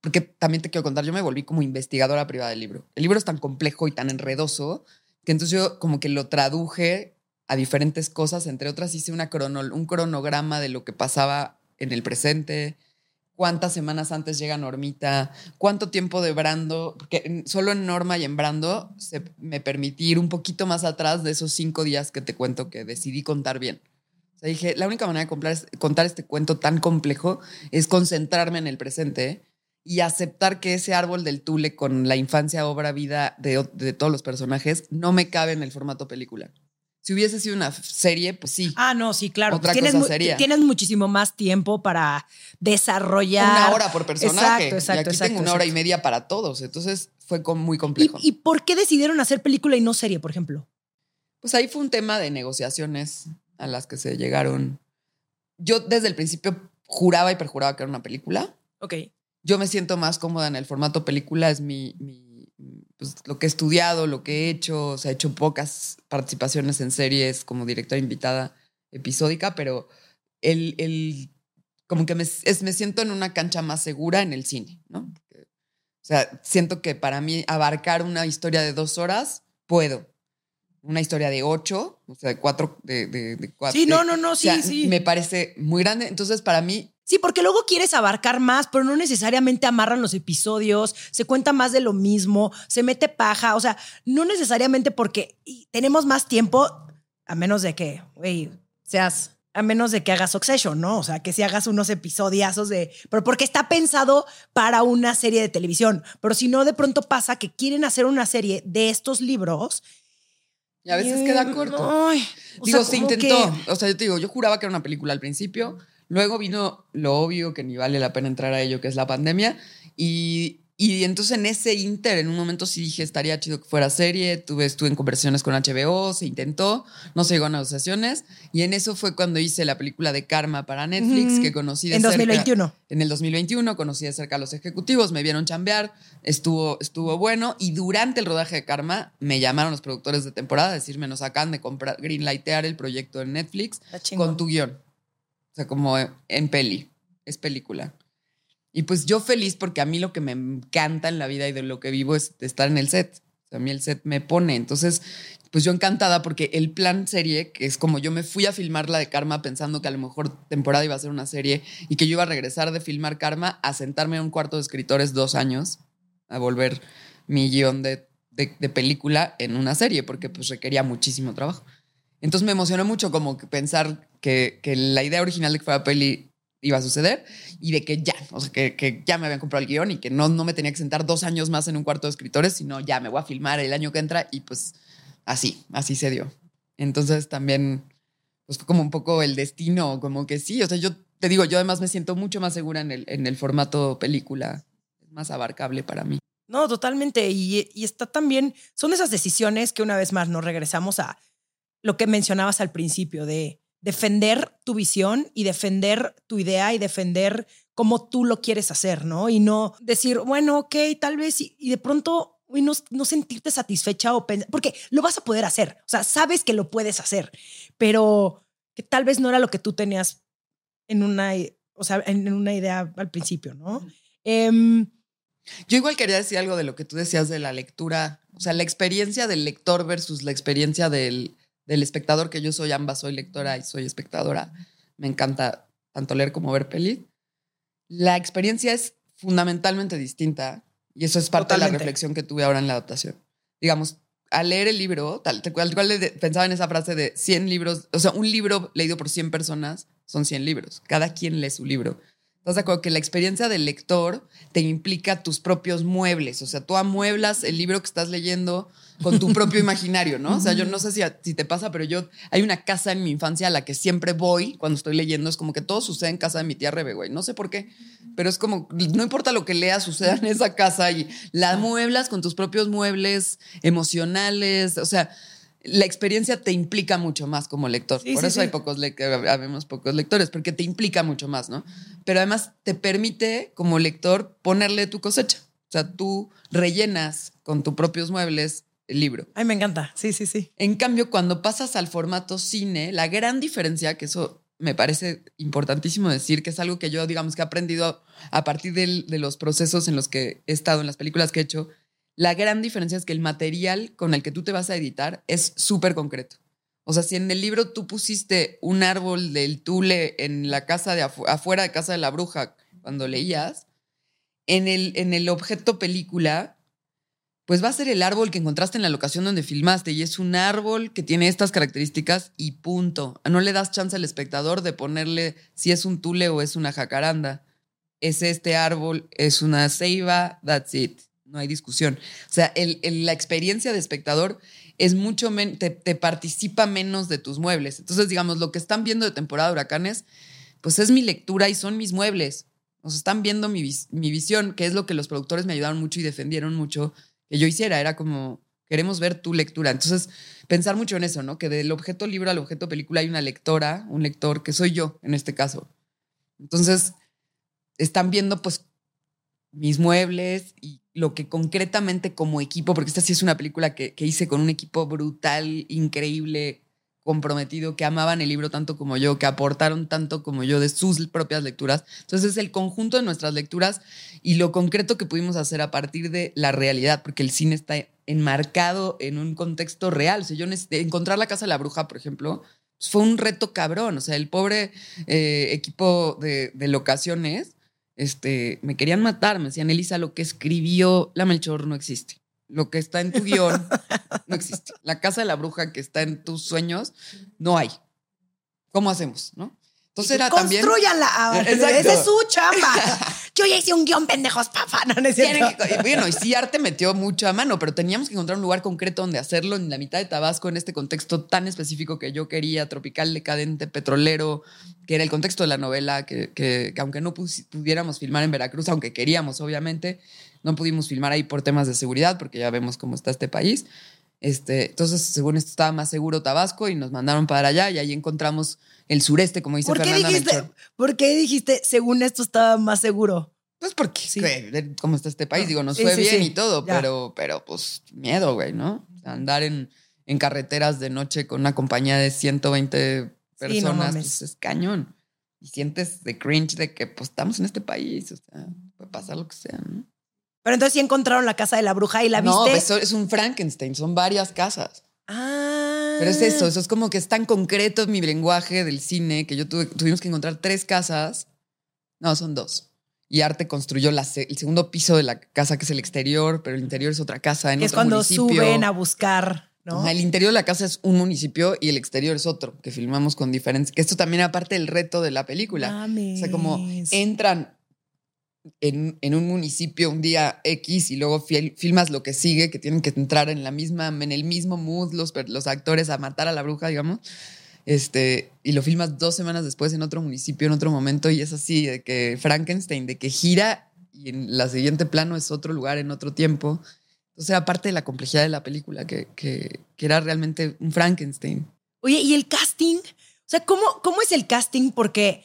Porque también te quiero contar, yo me volví como investigadora privada del libro. El libro es tan complejo y tan enredoso que entonces yo como que lo traduje a diferentes cosas, entre otras hice una un cronograma de lo que pasaba en el presente, cuántas semanas antes llega Normita, cuánto tiempo de Brando, porque solo en Norma y en Brando se, me permití ir un poquito más atrás de esos cinco días que te cuento que decidí contar bien. O sea, dije, la única manera de contar este cuento tan complejo es concentrarme en el presente y aceptar que ese árbol del tule con la infancia, obra, vida de, de todos los personajes no me cabe en el formato película. Si hubiese sido una serie, pues sí. Ah, no, sí, claro. Otra tienes, cosa sería. Tienes muchísimo más tiempo para desarrollar. Una hora por personaje. Exacto, exacto. Y aquí tengo una hora y media para todos. Entonces fue muy complejo. ¿Y, por qué decidieron hacer película y no serie, por ejemplo? Pues ahí fue un tema de negociaciones a las que se llegaron. Yo desde el principio juraba y perjuraba que era una película. Ok. Yo me siento más cómoda en el formato película, es mi pues, lo que he estudiado, lo que he hecho, o sea, he hecho pocas participaciones en series como directora invitada episódica, pero el, el como que me, es, me siento en una cancha más segura en el cine, ¿no? O sea, siento que para mí abarcar una historia de dos horas, puedo. Una historia de ocho, o sea, de cuatro, de, de, cuatro. Sí, no, no, no, sí, sí. Me parece muy grande. Entonces, para mí, Sí, porque luego quieres abarcar más, pero no necesariamente amarran los episodios, se cuenta más de lo mismo, se mete paja, o sea, no necesariamente porque tenemos más tiempo, a menos de que, güey, seas, a menos de que hagas Succession, ¿no? O sea, que si hagas unos episodiazos de, pero porque está pensado para una serie de televisión, pero si no, de pronto pasa que quieren hacer una serie de estos libros. Y a veces queda corto. digo, se intentó. O sea, yo te digo, yo juraba que era una película al principio Luego vino lo obvio que ni vale la pena entrar a ello, que es la pandemia. Y, y entonces en ese inter, en un momento sí dije, estaría chido que fuera serie. Tuve, estuve en conversaciones con HBO, se intentó, no se llegó a negociaciones. Y en eso fue cuando hice la película de Karma para Netflix, que conocí de en cerca. En 2021. En el 2021 conocí de cerca a los ejecutivos, me vieron chambear, estuvo, estuvo bueno. Y durante el rodaje de Karma me llamaron los productores de temporada a decirme, nos acaban de comprar, greenlightear el proyecto en Netflix con tu guion. O sea, como en peli, es película. Y pues yo feliz porque a mí lo que me encanta en la vida y de lo que vivo es estar en el set. O a mí el set me pone. Entonces, pues yo encantada porque el plan serie, que es como yo me fui a filmar la de Karma pensando que a lo mejor temporada iba a ser una serie y que yo iba a regresar de filmar Karma a sentarme en un cuarto de escritores dos años a volver mi guion de, de, de película en una serie porque pues requería muchísimo trabajo. Entonces me emocionó mucho como pensar que, que, la idea original de que fuera peli iba a suceder y de que ya, o sea, que, que, ya me habían comprado el guion y que no, no me tenía que sentar dos años más en un cuarto de escritores, sino ya me voy a filmar el año que entra y pues así, así se dio. Entonces también, pues fue como un poco el destino, como que sí, o sea, yo te digo, yo además me siento mucho más segura en el, en el formato película, es más abarcable para mí. No, totalmente. Y, y está también, son esas decisiones que una vez más nos regresamos a lo que mencionabas al principio de defender tu visión y defender tu idea y defender cómo tú lo quieres hacer, ¿no? Y no decir, bueno, ok, tal vez, y, de pronto no, no, sentirte satisfecha o pensar, porque lo vas a poder hacer, o sea, sabes que lo puedes hacer, pero que tal vez no era lo que tú tenías en una, o sea, en una idea al principio, ¿no? Em, Yo igual quería decir algo de lo que tú decías de la lectura, o sea, la experiencia del lector versus la experiencia del, del espectador, que yo soy ambas, soy lectora y soy espectadora. Me encanta tanto leer como ver pelis. La experiencia es fundamentalmente distinta y eso es parte de la reflexión que tuve ahora en la adaptación. Digamos, al leer el libro, tal, cual, pensaba en esa frase de 100 libros, o sea, un libro leído por 100 personas son 100 libros. Cada quien lee su libro. ¿Estás de acuerdo? Que la experiencia del lector te implica tus propios muebles. O sea, tú amueblas el libro que estás leyendo con tu propio imaginario, ¿no? O sea, yo no sé si, si te pasa, pero yo hay una casa en mi infancia a la que siempre voy cuando estoy leyendo. Es como que todo sucede en casa de mi tía Rebe, güey. No sé por qué, pero es como, no importa lo que leas, suceda en esa casa y la mueblas con tus propios muebles emocionales. O sea, la experiencia te implica mucho más como lector. Sí, Por sí, eso sí. hay pocos le- habemos pocos lectores, porque te implica mucho más, ¿no? Pero además te permite como lector ponerle tu cosecha. O sea, tú rellenas con tus propios muebles el libro. Ay, me encanta. Sí, sí, sí. En cambio, cuando pasas al formato cine, la gran diferencia, que eso me parece importantísimo decir, que es algo que yo, digamos, que he aprendido a partir del- de los procesos en los que he estado, en las películas que he hecho, la gran diferencia es que el material con el que tú te vas a editar es súper concreto. O sea, si en el libro tú pusiste un árbol del tule en la casa de afu- afuera de casa de la bruja cuando leías, en el, en el objeto película, pues va a ser el árbol que encontraste en la locación donde filmaste y es un árbol que tiene estas características y punto. No le das chance al espectador de ponerle si es un tule o es una jacaranda. Es este árbol, es una ceiba, that's it. No hay discusión. O sea, el- la experiencia de espectador es mucho menos, te, participa menos de tus muebles. Entonces, digamos, lo que están viendo de temporada de huracanes, pues es mi lectura y son mis muebles. O sea, están viendo mi, mi visión, que es lo que los productores me ayudaron mucho y defendieron mucho que yo hiciera. Era como, queremos ver tu lectura. Entonces, pensar mucho en eso, ¿no? Que del objeto libro al objeto película hay una lectora, un lector, que soy yo en este caso. Entonces, están viendo pues mis muebles y lo que concretamente como equipo, porque esta sí es una película que, que hice con un equipo brutal, increíble, comprometido, que amaban el libro tanto como yo, que aportaron tanto como yo de sus propias lecturas. Entonces es el conjunto de nuestras lecturas y lo concreto que pudimos hacer a partir de la realidad, porque el cine está enmarcado en un contexto real. O sea, yo encontrar la casa de la bruja, por ejemplo, fue un reto cabrón. O sea, el pobre eh, equipo de, de locaciones este, me querían matar. Me decían, Elisa, lo que escribió la Melchor no existe. Lo que está en tu guion no existe. La casa de la bruja que está en tus sueños no hay. ¿Cómo hacemos? ¿No? Entonces era también. Construyanla. Ah. Esa es su chamba. Yo ya hice un guion, pendejos, papá. No, que- y bueno, y sí, arte metió mucho a mano, pero teníamos que encontrar un lugar concreto donde hacerlo en la mitad de Tabasco, en este contexto tan específico que yo quería, tropical, decadente, petrolero, que era el contexto de la novela, que, que- que aunque no pudiéramos filmar en Veracruz, aunque queríamos, obviamente, no pudimos filmar ahí por temas de seguridad, porque ya vemos cómo está este país. Este, entonces, según esto, estaba más seguro Tabasco y nos mandaron para allá y ahí encontramos el sureste, como dice ¿Por qué, Fernanda dijiste, Melchor. ¿Por qué dijiste, según esto estaba más seguro? Pues porque Sí. cómo está este país. Digo, nos Sí, fue sí, bien y todo, Ya. pero, pero pues miedo, güey, ¿no? Andar en, en carreteras de noche con una compañía de 120 Sí, no personas, mames. pues es cañón. Y sientes de cringe de que pues estamos en este país, o sea, puede pasar lo que sea, ¿no? Pero entonces sí encontraron la casa de la bruja y la No, viste. eso es un Frankenstein, son varias casas. Ah. Pero es eso, eso es como que es tan concreto mi lenguaje del cine que yo tuve- tuvimos que encontrar tres casas. No, son dos. Y Arte construyó la el segundo piso de la casa, que es el exterior, pero el interior es otra casa en Que es cuando municipio. suben a buscar, ¿no? Ajá, el interior de la casa es un municipio y el exterior es otro, que filmamos con diferentes. Esto también era parte del reto de la película. Mames. O sea, como entran en, en un municipio un día X y luego fil- filmas lo que sigue, que tienen que entrar en la misma, en el mismo mood los, los actores a matar a la bruja, digamos. Este, y lo filmas dos semanas después en otro municipio, en otro momento, y es así, de que Frankenstein, de que gira y en la siguiente plano es otro lugar en otro tiempo. Entonces era parte de la complejidad de la película, que, que, que era realmente un Frankenstein. Oye, ¿y el casting? O sea, ¿cómo, cómo es el casting? Porque,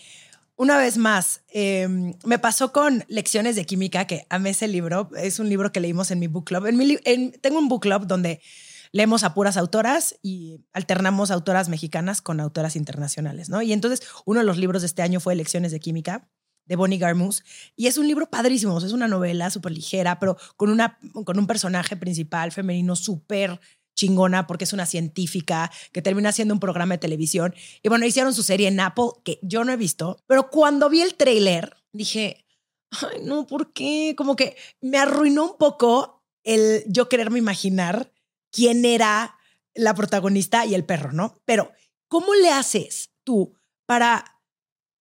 una vez más, eh, me pasó con Lecciones de Química, que amé ese libro. Es un libro que leímos en mi book club. En mi tengo un book club donde leemos a puras autoras y alternamos autoras mexicanas con autoras internacionales, ¿no? Y entonces, uno de los libros de este año fue Lecciones de Química de Bonnie Garmus. Y es un libro padrísimo, es una novela súper ligera, pero con, una, con un personaje principal femenino súper chingona porque es una científica que termina haciendo un programa de televisión. Y bueno, hicieron su serie en Apple que yo no he visto, pero cuando vi el tráiler dije, ay, no, ¿por qué? Como que me arruinó un poco el yo quererme imaginar quién era la protagonista y el perro, ¿no? Pero, ¿cómo le haces tú para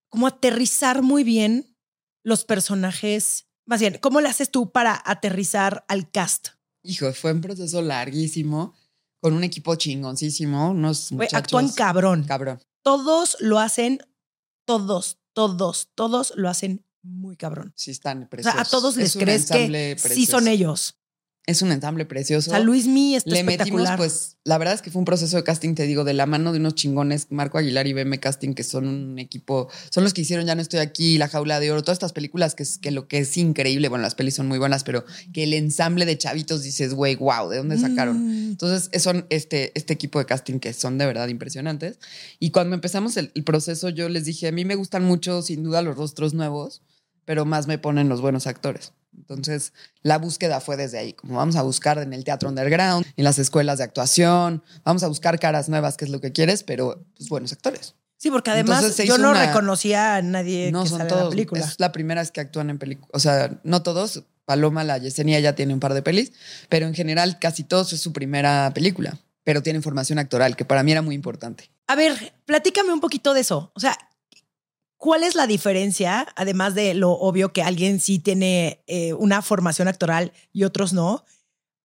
como aterrizar muy bien los personajes? Más bien, ¿cómo le haces tú para aterrizar al cast? Hijo, fue un proceso larguísimo, con un equipo chingoncísimo, unos muchachos. actúan cabrón. Cabrón. Todos lo hacen, todos, todos, todos lo hacen muy cabrón. Sí, están O sea, preciosos. a todos les Es crees que sí son ellos. Es un ensamble precioso. Sea, Luis Mi está Le metimos, espectacular. pues, la verdad es que fue un proceso de casting, te digo, de la mano de unos chingones, Marco Aguilar y BM Casting, que son un equipo, son los que hicieron Ya no estoy aquí, La Jaula de Oro, todas estas películas que, es, que lo que es increíble, bueno, las pelis son muy buenas, pero que el ensamble de chavitos dices, güey, wow, ¿de dónde sacaron? Mm. Entonces, son este, este equipo de casting que son de verdad impresionantes. Y cuando empezamos el, el proceso, yo les dije, a mí me gustan mucho, sin duda, los rostros nuevos, pero más me ponen los buenos actores. Entonces, la búsqueda fue desde ahí, como vamos a buscar en el teatro underground, en las escuelas de actuación, vamos a buscar caras nuevas, que es lo que quieres, pero pues, buenos actores. Sí, porque además yo no una- reconocía a nadie No que son sale en la todos, película. es la primera vez que actúan en películas, o sea, no todos, Paloma, la Yesenia ya tiene un par de pelis, pero en general casi todos es su primera película, pero tienen formación actoral, que para mí era muy importante. A ver, platícame un poquito de eso. O sea, ¿cuál es la diferencia, además de lo obvio que alguien sí tiene eh, una formación actoral y otros no,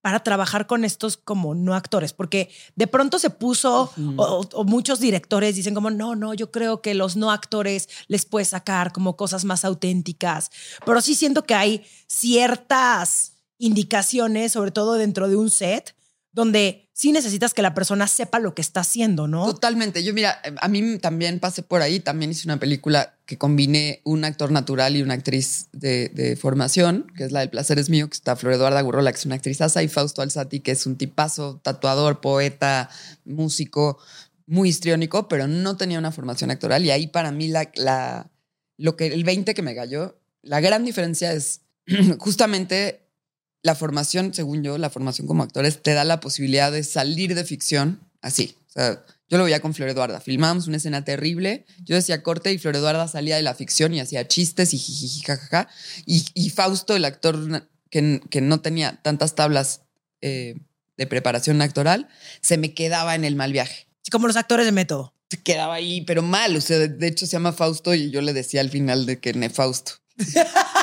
para trabajar con estos como no actores? Porque de pronto se puso, o, o muchos directores dicen como, no, no, yo creo que los no actores les puede sacar como cosas más auténticas, pero sí siento que hay ciertas indicaciones, sobre todo dentro de un set, donde sí necesitas que la persona sepa lo que está haciendo, ¿no? Totalmente. Yo, mira, a mí también pasé por ahí. También hice una película que combiné un actor natural y una actriz de, formación, que es la del Placer es Mío, que está Flor Eduarda Gurrola, que es una actriz y Fausto Alzati, que es un tipazo, tatuador, poeta, músico, muy histriónico, pero no tenía una formación actoral. Y ahí para mí la, la, lo que, el 20 que me cayó, la gran diferencia es justamente la formación, según yo, la formación como actores te da la posibilidad de salir de ficción así. O sea, yo lo veía con Flor Eduarda. Filmábamos una escena terrible. Yo decía corte y Flor Eduarda salía de la ficción y hacía chistes y jijiji, jajaja. Y, y Fausto, el actor que, que no tenía tantas tablas eh, de preparación actoral, se me quedaba en el mal viaje. Como los actores de método. Se quedaba ahí, pero mal. O sea, de, de hecho se llama Fausto y yo le decía al final de que nefausto.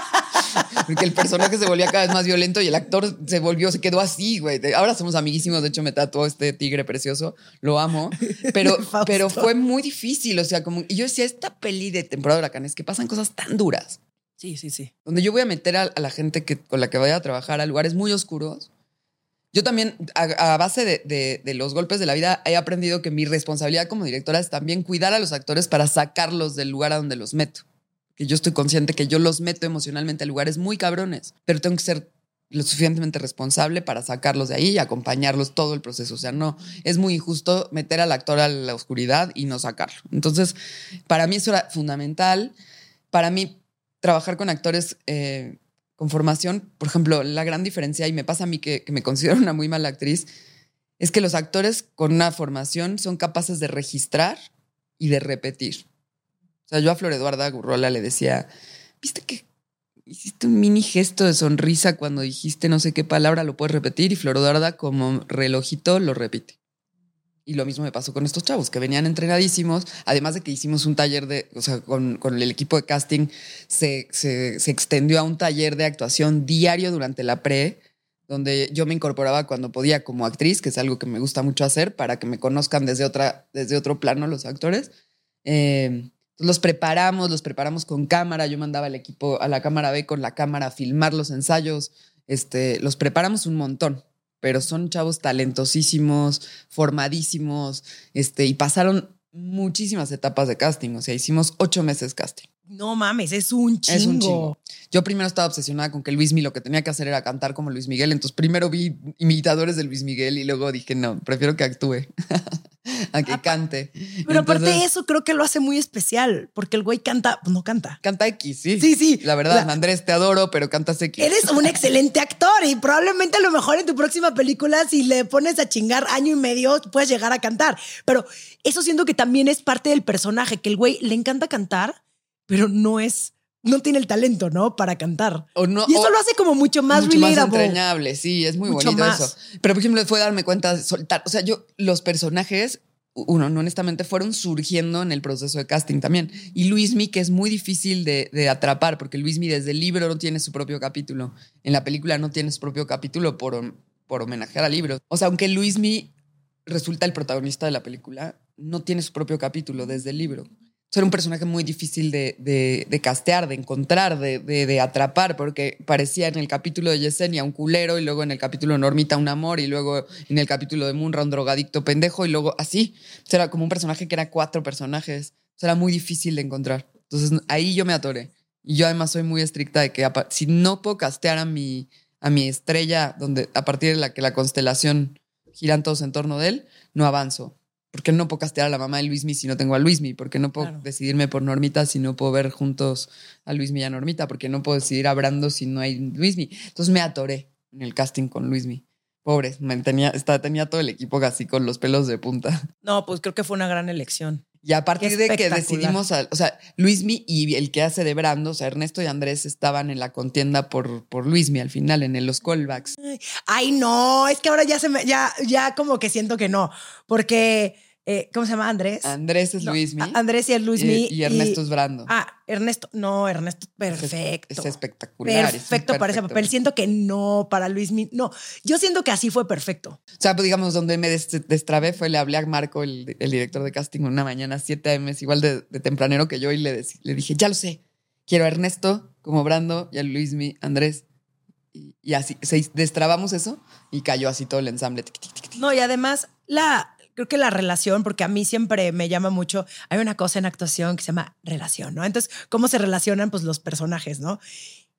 Porque el personaje se volvía cada vez más violento y el actor se volvió, se quedó así, güey. Ahora somos amiguísimos, de hecho me tatuó este tigre precioso, lo amo, pero, pero fue muy difícil, o sea, como, y yo decía, esta peli de temporada de huracanes, que pasan cosas tan duras, Sí, sí, sí. donde yo voy a meter a, a la gente que, con la que vaya a trabajar a lugares muy oscuros. Yo también, a, a base de, de- de los golpes de la vida, he aprendido que mi responsabilidad como directora es también cuidar a los actores para sacarlos del lugar a donde los meto. Que yo estoy consciente que yo los meto emocionalmente a lugares muy cabrones, pero tengo que ser lo suficientemente responsable para sacarlos de ahí y acompañarlos todo el proceso. O sea, no, es muy injusto meter al actor a la oscuridad y no sacarlo. Entonces, para mí eso era fundamental. Para mí, trabajar con actores eh, con formación, por ejemplo, la gran diferencia, y me pasa a mí que, que me considero una muy mala actriz, es que los actores con una formación son capaces de registrar y de repetir. Sea, yo a Flor Eduarda Gurrola le decía, ¿viste que hiciste un mini gesto de sonrisa cuando dijiste no sé qué palabra, lo puedes repetir? Y Flor Eduarda como relojito lo repite. Y lo mismo me pasó con estos chavos que venían entrenadísimos, además de que hicimos un taller de, o sea, con, con el equipo de casting se, se, se extendió a un taller de actuación diario durante la pre, donde yo me incorporaba cuando podía como actriz, que es algo que me gusta mucho hacer, para que me conozcan desde, otra, desde otro plano los actores. Eh, los preparamos, los preparamos con cámara, yo mandaba al equipo a la cámara B con la cámara a filmar los ensayos, este, los preparamos un montón, pero son chavos talentosísimos, formadísimos, este, y pasaron muchísimas etapas de casting, o sea, hicimos ocho meses casting. No mames, es un chingo. Es un chingo. Yo primero estaba obsesionada con que Luis Miguel lo que tenía que hacer era cantar como Luis Miguel. Entonces primero vi imitadores de Luis Miguel y luego dije, no, prefiero que actúe a que cante. Pero aparte Entonces, eso creo que lo hace muy especial, porque el güey canta, pues no canta. Canta X, sí. Sí, sí. La verdad, La- Andrés, te adoro, pero cantas X. Eres un excelente actor y probablemente a lo mejor en tu próxima película, si le pones a chingar año y medio, puedes llegar a cantar. Pero eso siento que también es parte del personaje, que el güey le encanta cantar, pero no es, no tiene el talento, ¿no? Para cantar. O no, y eso o- lo hace como mucho más mucho más relatable. entrañable, sí, es muy Mucho bonito más. eso. Pero por ejemplo, fue darme cuenta de soltar, o sea, yo los personajes uno, no honestamente, fueron surgiendo en el proceso de casting también. Y Luismi, que es muy difícil de, atrapar, porque Luismi desde el libro no tiene su propio capítulo. En la película no tiene su propio capítulo por, por homenajear al libro. O sea, aunque Luismi resulta el protagonista de la película, no tiene su propio capítulo desde el libro. Era un personaje muy difícil de, de, castear, de encontrar, de, de, atrapar, porque parecía en el capítulo de Yesenia un culero, y luego en el capítulo de Normita un amor, y luego en el capítulo de Munra un drogadicto pendejo, y luego así. O era como un personaje que era cuatro personajes. O era muy difícil de encontrar. Entonces ahí yo me atoré. Y yo además soy muy estricta de que si no puedo castear a mi, a mi estrella, donde a partir de la que la constelación giran todos en torno de él, no avanzo. Porque no puedo castear a la mamá de Luismi si no tengo a Luismi, porque no puedo Claro. decidirme por Normita si no puedo ver juntos a Luismi y a Normita, porque no puedo decidir a Brando si no hay Luismi. Entonces me atoré en el casting con Luismi. Pobre, me tenía, estaba, tenía todo el equipo así con los pelos de punta. No, pues creo que fue una gran elección. Y a partir de que decidimos, a- o sea, Luismi y el que hace de Brando, o sea, Ernesto y Andrés estaban en la contienda por, por Luismi al final, en el- los callbacks. Ay, no, es que ahora ya se me, ya, ya como que siento que no, porque, eh, ¿cómo se llama? Andrés. Andrés es No, Luismi. Andrés y es Luismi. y, y Ernesto es Brando. Ah, Ernesto, no, Ernesto, Es- perfecto. Es, espectacular. es Perfecto para ese papel. Siento que no para Luismi. No, yo siento que así fue perfecto. O sea, pues digamos, donde me des- destrabé fue le hablé a Marco, el, el director de casting, una mañana, 7 AM, es igual de, de tempranero que yo, y le, le dije, ya lo sé, quiero a Ernesto como Brando y a Luismi, Andrés. Y, y así, se, destrabamos eso y cayó así todo el ensamble. No, y además, la, creo que la relación, porque a mí siempre me llama mucho, hay una cosa en actuación que se llama relación, ¿no? Entonces, ¿cómo se relacionan pues los personajes, ¿no?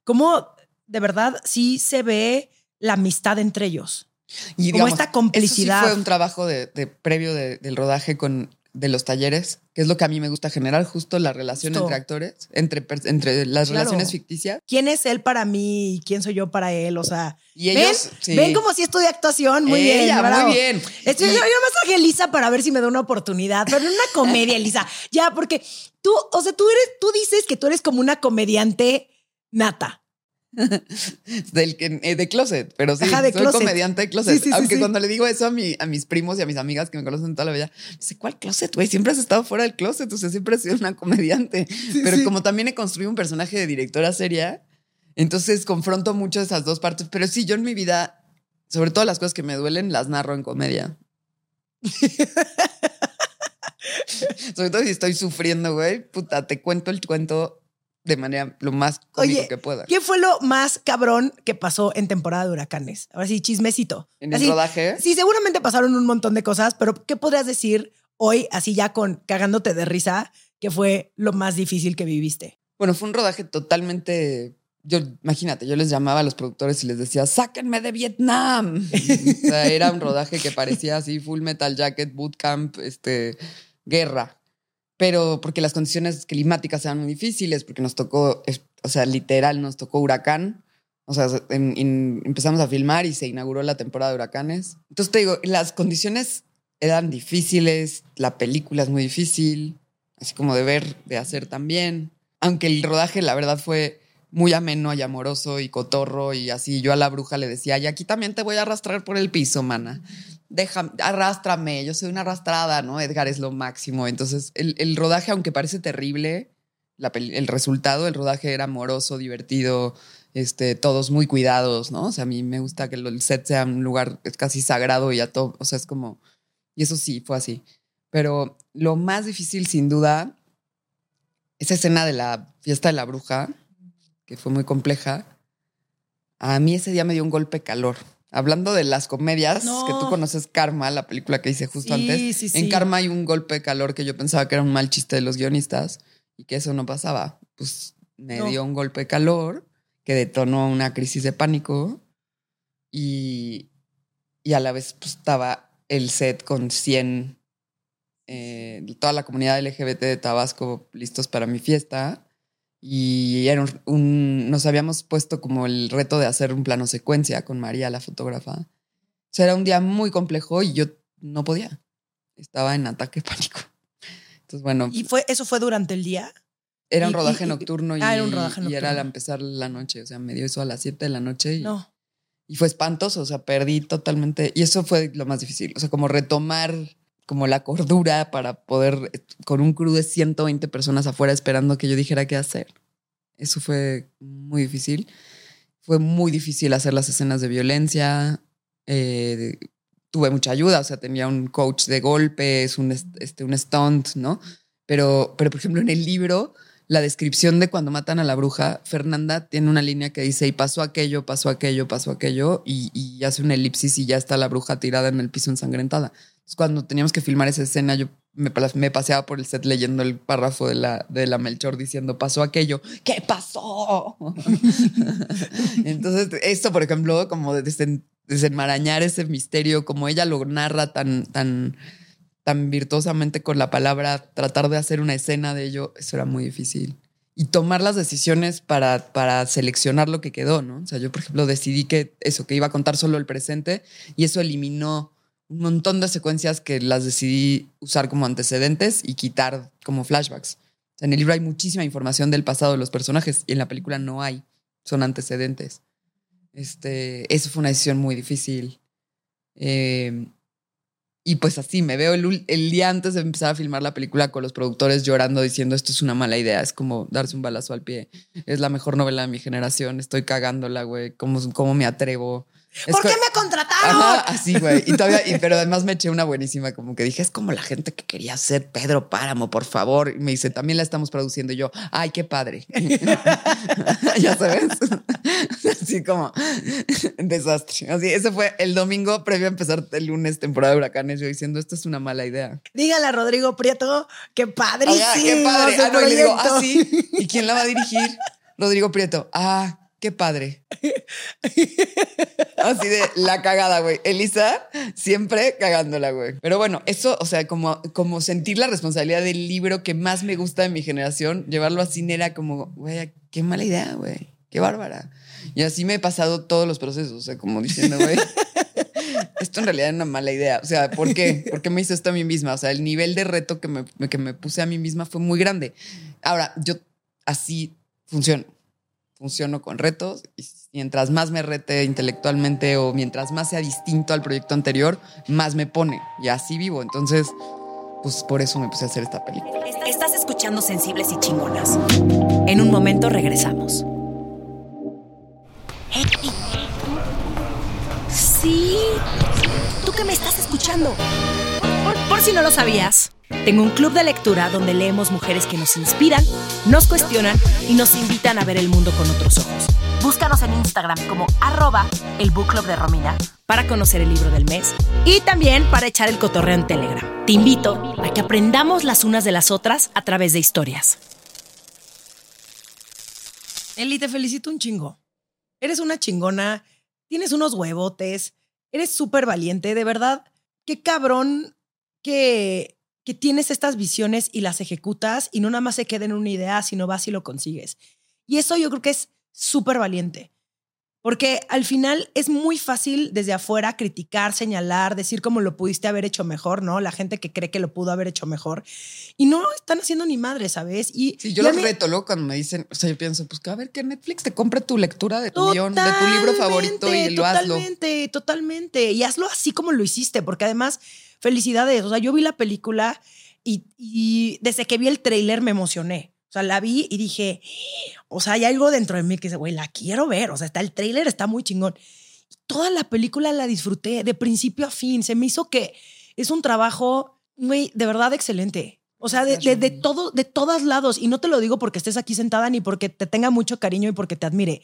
¿Cómo de verdad sí se ve la amistad entre ellos? Y Como esta complicidad. Eso sí fue un trabajo de, de previo de- del rodaje con de los talleres, que es lo que a mí me gusta generar, justo la relación Justo. entre actores, entre, entre las Claro. relaciones ficticias. ¿Quién es él para mí y quién soy yo para él? O sea, Y ¿ven? ellos, sí. ¿Ven como si estudié actuación? Muy bien. Bravo. muy bien. Estoy, yo, yo más traje a Elisa para ver si me da una oportunidad, pero en una comedia, Elisa. Ya, porque tú, o sea, tú eres, tú dices que tú eres como una comediante nata. del que eh, de closet, pero sí, Ajá, de soy closet. comediante de closet. Sí, sí, sí, Aunque sí. cuando le digo eso a, mi, a mis primos y a mis amigas que me conocen toda la vida, me dice, ¿cuál closet, güey? Siempre has estado fuera del closet, o sea, siempre has sido una comediante. pero como también he construido un personaje de directora seria, entonces confronto mucho esas dos partes. Pero sí, yo en mi vida, sobre todo las cosas que me duelen, las narro en comedia. sobre todo si estoy sufriendo, güey, puta, te cuento el cuento de manera lo más cómico Oye, que pueda. ¿Qué fue lo más cabrón que pasó en temporada de huracanes? Ahora sí, chismecito. En el rodaje. Sí, seguramente pasaron un montón de cosas, pero ¿qué podrías decir hoy, así ya con cagándote de risa, que fue lo más difícil que viviste? Bueno, fue un rodaje totalmente. Yo, imagínate, yo les llamaba a los productores y les decía, sáquenme de Vietnam. o sea, era un rodaje que parecía así, full metal jacket, bootcamp, este, guerra. Pero porque las condiciones climáticas eran muy difíciles, porque nos tocó, o sea, literal, nos tocó huracán. O sea, empezamos a filmar y se inauguró la temporada de huracanes. Entonces te digo, las condiciones eran difíciles, la película es muy difícil, así como de ver, de hacer también. Aunque el rodaje, la verdad, fue muy ameno y amoroso y cotorro y así. Yo a la bruja le decía, y aquí también te voy a arrastrar por el piso, mana. Déjame, arrástrame, yo soy una arrastrada, ¿no? Edgar es lo máximo. Entonces, el, el rodaje, aunque parece terrible, la el resultado del rodaje era amoroso, divertido, este, todos muy cuidados, ¿no? O sea, a mí me gusta que el set sea un lugar casi sagrado y a todo, o sea, es como, y eso sí, fue así. Pero lo más difícil, sin duda, esa escena de la fiesta de la bruja, que fue muy compleja, a mí ese día me dio un golpe calor. Hablando de las comedias, No. que tú conoces Karma, la película que hice justo Sí, antes. sí, En sí. Karma hay un golpe de calor que yo pensaba que era un mal chiste de los guionistas y que eso no pasaba. Pues me No. dio un golpe de calor que detonó una crisis de pánico y, y a la vez pues, estaba el set con 100, eh, toda la comunidad LGBT de Tabasco listos para mi fiesta. Y era un, un- nos habíamos puesto como el reto de hacer un plano secuencia con María, la fotógrafa. O sea, era un día muy complejo y yo no podía. Estaba en ataque pánico. Entonces, bueno, ¿Y fue, eso fue durante el día? era un rodaje y- nocturno y, Ah, era un rodaje y era al nocturno. empezar la noche. O sea, me dio eso a las 7 de la noche y, No. y fue espantoso. O sea, perdí totalmente. Y eso fue lo más difícil. O sea, como retomar como la cordura para poder, eh, con un crew de 120 personas afuera esperando que yo dijera qué hacer. Eso fue muy difícil. Fue muy difícil hacer las escenas de violencia. Eh, tuve mucha ayuda, o sea, tenía un coach de golpes, un, est- este, un stunt, ¿no? Pero, pero, por ejemplo, en el libro, la descripción de cuando matan a la bruja, Fernanda tiene una línea que dice, y pasó aquello, pasó aquello, pasó aquello, y, y hace una elipsis y ya está la bruja tirada en el piso ensangrentada. Cuando teníamos que filmar esa escena, yo me, pas- me paseaba por el set leyendo el párrafo de la, de la Melchor diciendo, pasó aquello, ¿qué pasó? Entonces, esto, por ejemplo, como de desen- desenmarañar ese misterio, como ella lo narra tan, tan, tan virtuosamente con la palabra, tratar de hacer una escena de ello, eso era muy difícil. Y tomar las decisiones para, para seleccionar lo que quedó, ¿no? O sea, yo, por ejemplo, decidí que eso, que iba a contar solo el presente y eso eliminó un montón de secuencias que las decidí usar como antecedentes y quitar como flashbacks. En el libro hay muchísima información del pasado de los personajes y en la película no hay, son antecedentes. Este, eso fue una decisión muy difícil. Eh, y pues así, me veo el, el día antes de empezar a filmar la película con los productores llorando diciendo esto es una mala idea, es como darse un balazo al pie, es la mejor novela de mi generación, estoy cagándola, güey, ¿cómo, cómo me atrevo? ¿Por qué me contrataron? Ajá, así, güey. Y todavía, y- pero además me eché una buenísima, como que dije, es como la gente que quería ser Pedro Páramo, por favor. Y me dice, también la estamos produciendo. Y yo, ay, qué padre. ya sabes. así como desastre. Así, ese fue el domingo previo a empezar el lunes, temporada de huracanes, yo diciendo, esto es una mala idea. Dígale a Rodrigo Prieto que padrísimo. Qué padre. Ah, no, y le digo, proyecto. ah, sí. ¿Y quién la va a dirigir? Rodrigo Prieto. Ah, qué padre. Así de la cagada, güey. Elisa siempre cagándola, güey. Pero bueno, eso, o sea, como, como sentir la responsabilidad del libro que más me gusta de mi generación, llevarlo a cine era como, güey, qué mala idea, güey. Qué bárbara. Y así me he pasado todos los procesos, o sea, como diciendo, güey, esto en realidad es una mala idea. O sea, ¿por qué? ¿Por qué me hice esto a mí misma? O sea, el nivel de reto que me, que me puse a mí misma fue muy grande. Ahora, yo así funciono. Funciono con retos y mientras más me rete intelectualmente o mientras más sea distinto al proyecto anterior, más me pone. Y así vivo. Entonces, pues por eso me puse a hacer esta película. Estás escuchando Sensibles y Chingonas. En un momento regresamos. Hey, Sí. ¿Tú que me estás escuchando? Por, por si no lo sabías, tengo un club de lectura donde leemos mujeres que nos inspiran, nos cuestionan y nos invitan a ver el mundo con otros ojos. Búscanos en Instagram como arroba el book club de Romina para conocer el libro del mes y también para echar el cotorreo en Telegram. Te invito a que aprendamos las unas de las otras a través de historias. Eli, te felicito un chingo. Eres una chingona, tienes unos huevotes, eres súper valiente, de verdad. Qué cabrón que, que tienes estas visiones y las ejecutas y no nada más se queda en una idea, sino vas y lo consigues. Y eso yo creo que es súper valiente. Porque al final es muy fácil desde afuera criticar, señalar, decir cómo lo pudiste haber hecho mejor, ¿no? La gente que cree que lo pudo haber hecho mejor. Y no están haciendo ni madre, ¿sabes? Y, Sí, yo los reto luego cuando me dicen, o sea, yo pienso, pues que a ver que Netflix te compre tu lectura de tu guion, de tu libro favorito y lo hazlo. Totalmente, totalmente. Y hazlo así como lo hiciste, porque además, felicidades. O sea, yo vi la película y, y desde que vi el tráiler me emocioné. O sea, la vi y dije, o sea, hay algo dentro de mí que dice, güey, la quiero ver. O sea, está el tráiler, está muy chingón. Toda la película la disfruté de principio a fin. Se me hizo que es un trabajo, güey, de verdad excelente. O sea, de, de, de todo, de todos lados. Y no te lo digo porque estés aquí sentada ni porque te tenga mucho cariño y porque te admire.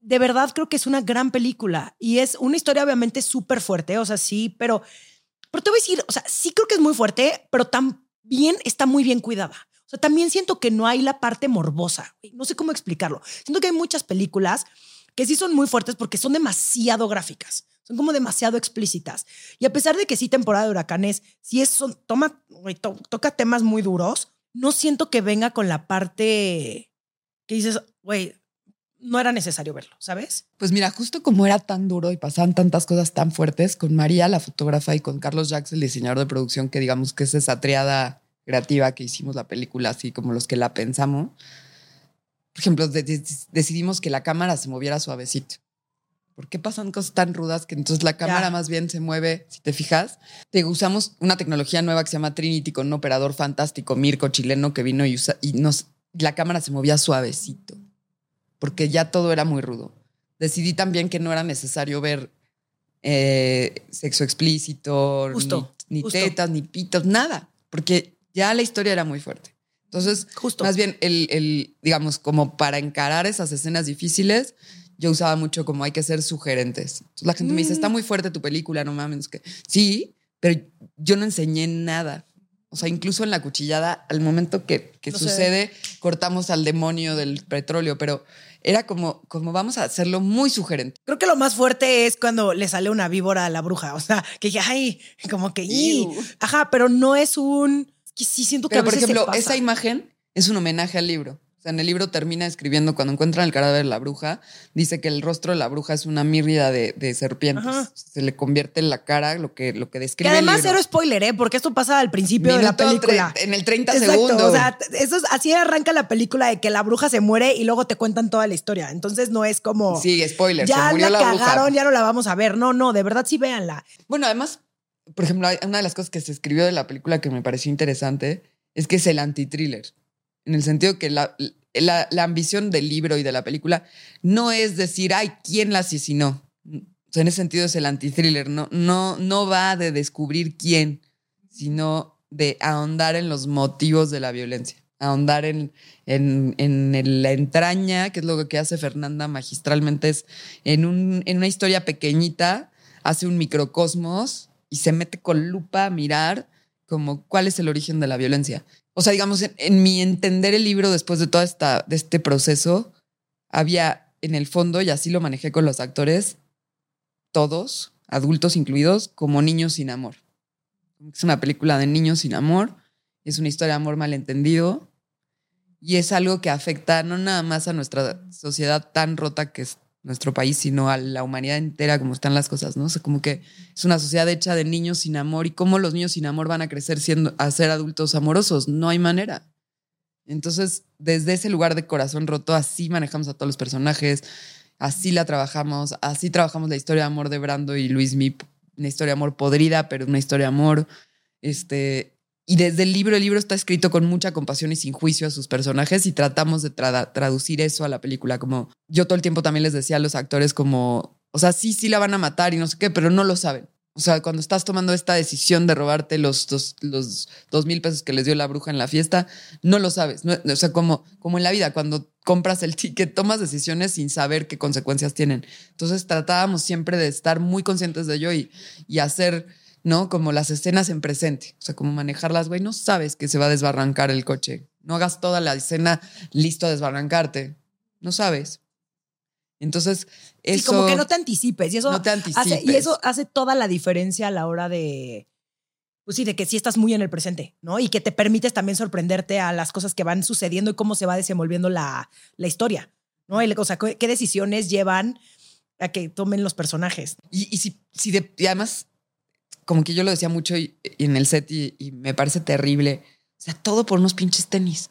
De verdad creo que es una gran película y es una historia obviamente súper fuerte, o sea, sí, pero, pero te voy a decir, o sea, sí creo que es muy fuerte, pero también está muy bien cuidada. O sea, también siento que no hay la parte morbosa. No sé cómo explicarlo. Siento que hay muchas películas que sí son muy fuertes porque son demasiado gráficas. Son como demasiado explícitas. Y a pesar de que sí, temporada de huracanes, sí es, toma, toca temas muy duros, no siento que venga con la parte que dices, güey, no era necesario verlo, ¿sabes? Pues mira, justo como era tan duro y pasaban tantas cosas tan fuertes, con María, la fotógrafa, y con Carlos Jacques, el diseñador de producción, que digamos que es esa triada creativa que hicimos la película, así como los que la pensamos. Por ejemplo, de- de- decidimos que la cámara se moviera suavecito. ¿Por qué pasan cosas tan rudas que entonces la cámara Ya. más bien se mueve, si te fijas? Te usamos una tecnología nueva que se llama Trinity con un operador fantástico, Mirko, chileno, que vino y, usa, y nos, la cámara se movía suavecito, porque ya todo era muy rudo. Decidí también que no era necesario ver eh, sexo explícito, Justo, ni, ni justo. tetas, ni pitos, nada, porque Ya la historia era muy fuerte. Entonces, Justo. más bien, el, el, digamos, como para encarar esas escenas difíciles, yo usaba mucho como hay que ser sugerentes. Entonces, la gente me dice, está muy fuerte tu película, no mames. Que, sí, pero yo no enseñé nada. O sea, incluso en la cuchillada, al momento que, que No sé. sucede, cortamos al demonio del petróleo, pero era como, como vamos a hacerlo muy sugerente. Creo que lo más fuerte es cuando le sale una víbora a la bruja. O sea, que dije, ay, como que, ajá, pero no es un. sí siento que Pero, a por se ejemplo, pasa. esa imagen es un homenaje al libro. O sea, en el libro termina escribiendo, cuando encuentran el cadáver de la bruja, dice que el rostro de la bruja es una mírrida de, de serpientes. Ajá. Se le convierte en la cara lo que, lo que Que describe además, el libro. cero spoiler, ¿eh? Porque esto pasa al principio de la película. en el 30 Exacto, segundos. O sea, eso es, así arranca la película de que la bruja se muere y luego te cuentan toda la historia. Entonces no es como. sí, spoiler. ya se murió la, la, bruja. cagaron, ya no la vamos a ver. No, no, de verdad sí véanla. Bueno, además, por ejemplo, una de las cosas que se escribió de la película que me pareció interesante es que es el anti-thriller. En el sentido que la, la, la ambición del libro y de la película no es decir, ay, ¿quién la asesinó? En ese sentido es el anti-thriller. No, no, no va de descubrir quién, sino de ahondar en los motivos de la violencia. Ahondar en, en, en la entraña, que es lo que hace Fernanda magistralmente, es en, un, en una historia pequeñita, hace un microcosmos y se mete con lupa a mirar como cuál es el origen de la violencia. O sea, digamos, en, mi entender el libro después de todo esta, de este proceso, había en el fondo, y así lo manejé con los actores, todos, adultos incluidos, como niños sin amor. Es una película de niños sin amor, es una historia de amor malentendido y es algo que afecta no nada más a nuestra sociedad tan rota que es nuestro país, sino a la humanidad entera como están las cosas, ¿no? O sea, como que es una sociedad hecha de niños sin amor y cómo los niños sin amor van a crecer siendo a ser adultos amorosos, no hay manera. Entonces, desde ese lugar de corazón roto, así manejamos a todos los personajes, así la trabajamos, así trabajamos la historia de amor de Brando y Luis Mip, una historia de amor podrida, pero una historia de amor. Este, y desde el libro, el libro está escrito con mucha compasión y sin juicio a sus personajes y tratamos de tra- traducir eso a la película. Como yo todo el tiempo también les decía a los actores como, o sea, sí, sí la van a matar y no sé qué, pero no lo saben. O sea, cuando estás tomando esta decisión de robarte los dos, los dos mil pesos que les dio la bruja en la fiesta, no lo sabes. No- o sea, como, como en la vida, cuando compras el ticket, tomas decisiones sin saber qué consecuencias tienen. Entonces tratábamos siempre de estar muy conscientes de ello y, y hacer, ¿no? Como las escenas en presente. O sea, como manejarlas, güey, no sabes que se va a desbarrancar el coche. No hagas toda la escena listo a desbarrancarte. No sabes. Entonces, Sí, eso... como que no te anticipes. Y eso, No te hace, y anticipes. eso hace toda la diferencia a la hora de. Pues sí, de que sí estás muy en el presente, ¿no? Y que te permites también sorprenderte a las cosas que van sucediendo y cómo se va desenvolviendo la, la historia, ¿no? El- o sea, qué qué decisiones llevan a que tomen los personajes. Y, y si, si de- y además, como que yo lo decía mucho y- y en el set y, y me parece terrible. O sea, todo por unos pinches tenis.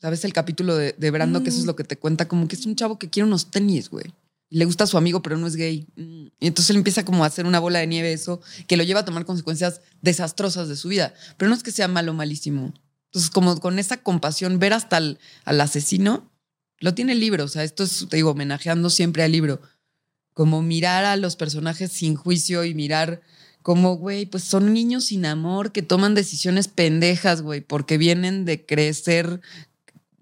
¿Sabes el capítulo de, de Brando? Que eso es Mm. lo que te cuenta, como que es un chavo que quiere unos tenis, güey. Y le gusta a su amigo, pero no es gay. Mm. Y entonces él empieza como a hacer una bola de nieve, eso, que lo lleva a tomar consecuencias desastrosas de su vida. Pero no es que sea malo o malísimo. Entonces, como con esa compasión, ver hasta al, al asesino, lo tiene el libro. O sea, esto es, te digo, homenajeando siempre al libro como mirar a los personajes sin juicio y mirar como, güey, pues son niños sin amor que toman decisiones pendejas, güey, porque vienen de crecer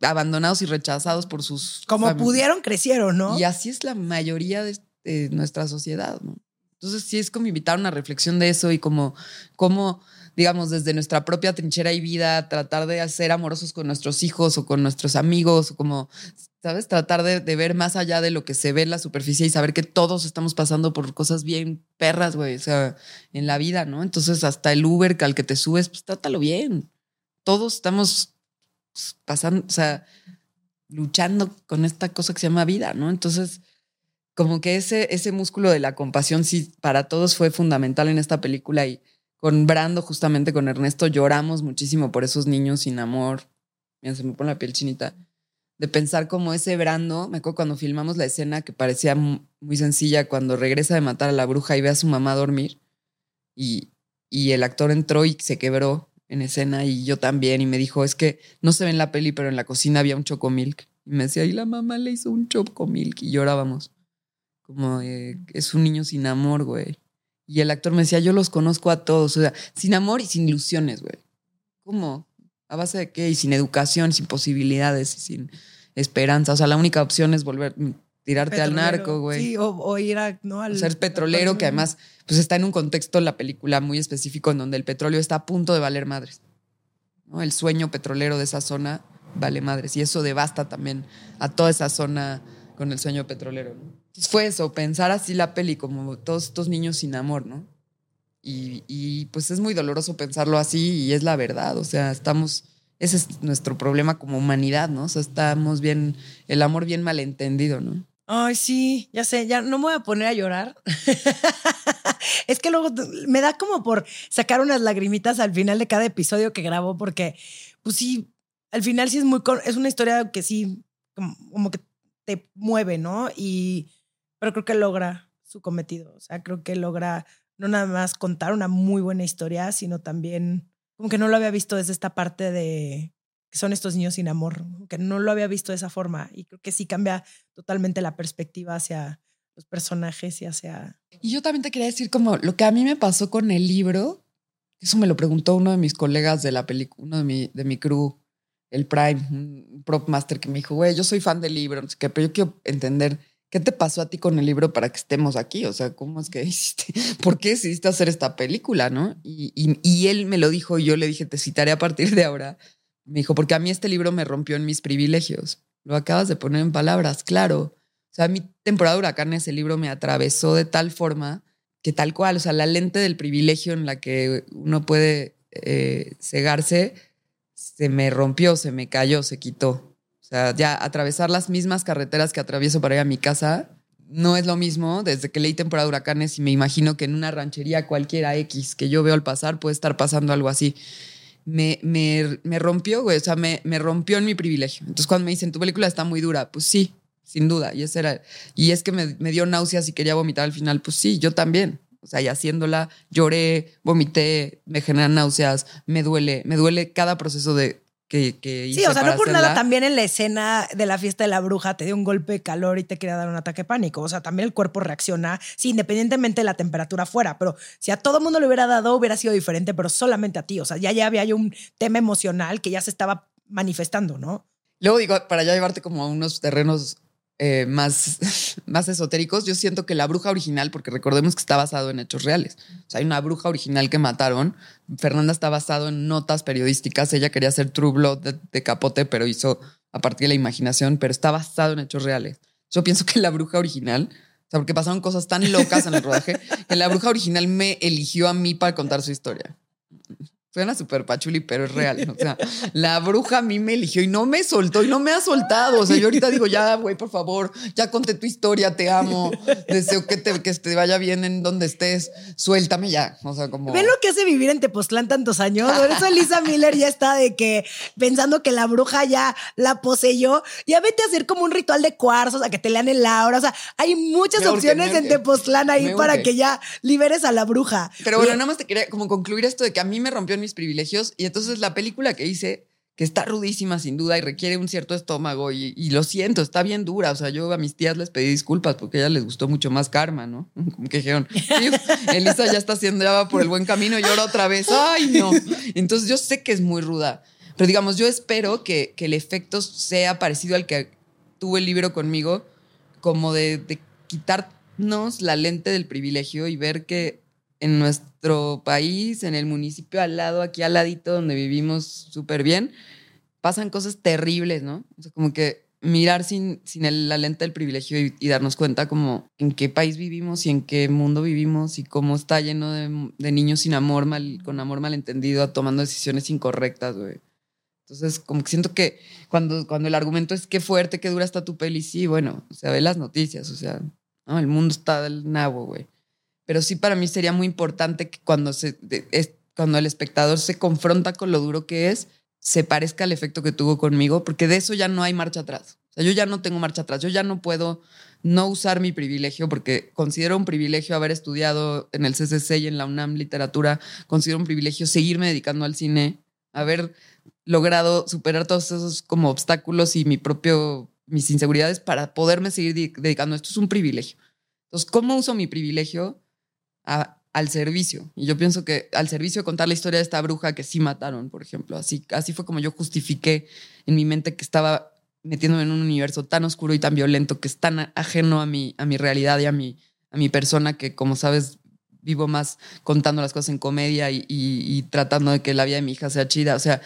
abandonados y rechazados por sus... Como pudieron, crecieron, ¿no? Y así es la mayoría de, de nuestra sociedad, ¿no? Entonces sí es como invitar a una reflexión de eso y como, como, digamos, desde nuestra propia trinchera y vida, tratar de ser amorosos con nuestros hijos o con nuestros amigos, o como, ¿sabes? Tratar de, de ver más allá de lo que se ve en la superficie y saber que todos estamos pasando por cosas bien perras, güey, o sea, en la vida, ¿no? Entonces hasta el Uber al que te subes, pues trátalo bien. Todos estamos pues, pasando, o sea, luchando con esta cosa que se llama vida, ¿no? Entonces, como que ese, ese músculo de la compasión sí para todos fue fundamental en esta película y con Brando, justamente con Ernesto, lloramos muchísimo por esos niños sin amor. Mira, se me pone la piel chinita. De pensar como ese Brando, me acuerdo cuando filmamos la escena que parecía mu- muy sencilla, cuando regresa de matar a la bruja y ve a su mamá dormir y, y el actor entró y se quebró en escena y yo también y me dijo, es que no se ve en la peli, pero en la cocina había un chocomilk. Y me decía, y la mamá le hizo un chocomilk y llorábamos. Como de, es un niño sin amor, güey. Y el actor me decía, yo los conozco a todos, o sea, sin amor y sin ilusiones, güey. ¿cómo? ¿A base de qué? Y sin educación, sin posibilidades, y sin esperanza. O sea, la única opción es volver, tirarte al narco, güey. Sí, o, o ir a, ¿no? al. ser petrolero, que además pues está en un contexto la película muy específico en donde el petróleo está a punto de valer madres. ¿no? El sueño petrolero de esa zona vale madres. Y eso devasta también a toda esa zona con el sueño petrolero. ¿no? Entonces fue eso, pensar así la peli, como todos estos niños sin amor, ¿no? Y, pues es muy doloroso pensarlo así y es la verdad. O sea, estamos. Ese es nuestro problema como humanidad, ¿no? O sea, estamos bien. El amor bien malentendido, ¿no? Ay, sí, ya sé, ya no me voy a poner a llorar. es que luego me da como por sacar unas lagrimitas al final de cada episodio que grabo, porque, pues sí, al final sí es muy. Es una historia que sí, como, como que te mueve, ¿no? Y. Pero creo que logra su cometido. O sea, creo que logra no nada más contar una muy buena historia, sino también. Como que no lo había visto desde esta parte de que son estos niños sin amor, que no lo había visto de esa forma. Y creo que sí cambia totalmente la perspectiva hacia los personajes y hacia... Y yo también te quería decir como lo que a mí me pasó con el libro, eso me lo preguntó uno de mis colegas de la película, uno de mi, de mi crew, el Prime, un prop master que me dijo, güey, yo soy fan del libro, no sé qué, pero yo quiero entender qué te pasó a ti con el libro para que estemos aquí, o sea, cómo es que hiciste, por qué decidiste hacer esta película, ¿no? Y, él me lo dijo y yo le dije, te citaré a partir de ahora. Me dijo, porque a mí este libro me rompió en mis privilegios. Lo acabas de poner en palabras, claro. O sea, mi temporada de huracanes, el libro me atravesó de tal forma que tal cual, o sea, la lente del privilegio en la que uno puede eh, cegarse, se me rompió, se me cayó, se quitó. Sea, ya atravesar las mismas carreteras que atravieso para ir a mi casa no es lo mismo desde que leí temporada de huracanes y me imagino que en una ranchería cualquiera X que yo veo al pasar puede estar pasando algo así. Me, me, me rompió, güey, o sea, me, me rompió en mi privilegio. Entonces cuando me dicen, tu película está muy dura, pues sí, sin duda. Y, ese era, y es que me, me dio náuseas y quería vomitar al final, pues sí, yo también. O sea, y haciéndola, lloré, vomité, me generan náuseas, me duele, me duele cada proceso de que, que hice Sí, o sea, no por nada también en la escena de la fiesta de la bruja te dio un golpe de calor y te quería dar un ataque de pánico. O sea, también el cuerpo reacciona, sí, independientemente de la temperatura fuera, pero si a todo mundo le hubiera dado, hubiera sido diferente, pero solamente a ti. O sea, ya, ya había un tema emocional que ya se estaba manifestando, ¿no? Luego digo, para ya llevarte como a unos terrenos eh, más, más esotéricos, yo siento que la bruja original, porque recordemos que está basado en hechos reales. O sea, hay una bruja original que mataron. Fernanda está basado en notas periodísticas. Ella quería hacer True de, de capote, pero hizo a partir de la imaginación, pero está basado en hechos reales. Yo pienso que la bruja original, o sea, porque pasaron cosas tan locas en el rodaje, que la bruja original me eligió a mí para contar su historia. Suena súper pachuli, pero es real. O sea, la bruja a mí me eligió y no me soltó y no me ha soltado. O sea, yo ahorita digo, ya, güey, por favor, ya conté tu historia, te amo. Deseo que te, que te vaya bien en donde estés. Suéltame ya. O sea, como. ¿Ven lo que hace vivir en Tepoztlán tantos años? Por eso Lisa Miller ya está de que pensando que la bruja ya la poseyó. Ya vete a hacer como un ritual de cuarzos, a que te lean el aura. O sea, hay muchas Me opciones en. Tepoztlán ahí para que ya liberes a la bruja. Pero bueno, nada más te quería como concluir esto de que a mí me rompió mis privilegios y entonces la película que hice, que está rudísima sin duda y requiere un cierto estómago y, lo siento, está bien dura. O sea, yo a mis tías les pedí disculpas porque a ellas les gustó mucho más Karma, ¿no? Como que dijeron, "Sí, Elisa ya está haciendo, ya por el buen camino y ahora otra vez, ay no. Entonces yo sé que es muy ruda, pero digamos, yo espero que, que el efecto sea parecido al que tuvo el libro conmigo, como de quitarnos la lente del privilegio y ver que en nuestro país, en el municipio al lado, aquí al ladito donde vivimos súper bien, pasan cosas terribles, ¿no? O sea, como que mirar sin, sin el- la lente del privilegio y, darnos cuenta como en qué país vivimos y en qué mundo vivimos y cómo está lleno de, de niños sin amor, mal, con amor malentendido, tomando decisiones incorrectas, güey. Entonces, como que siento que cuando, cuando el argumento es qué fuerte, qué dura está tu peli, sí, bueno, o sea, ve las noticias, o sea, no, el mundo está del nabo, güey. Pero sí para mí sería muy importante que cuando, se, es, cuando el espectador se confronta con lo duro que es, se parezca al efecto que tuvo conmigo, porque de eso ya no hay marcha atrás. O sea, yo ya no tengo marcha atrás, yo ya no puedo no usar mi privilegio, porque considero un privilegio haber estudiado en el CCC y en la UNAM literatura, considero un privilegio seguirme dedicando al cine, haber logrado superar todos esos como obstáculos y mi propio, mis inseguridades para poderme seguir di- dedicando esto. Es un privilegio. Entonces, ¿cómo uso mi privilegio? A al servicio. Y yo pienso que al servicio de contar la historia de esta bruja que sí mataron, por ejemplo. Así, así fue como yo justifiqué en mi mente que estaba metiéndome en un universo tan oscuro y tan violento que es tan ajeno a mi, a mi realidad y a mi, a mi persona que, como sabes, vivo más contando las cosas en comedia y, tratando de que la vida de mi hija sea chida. O sea,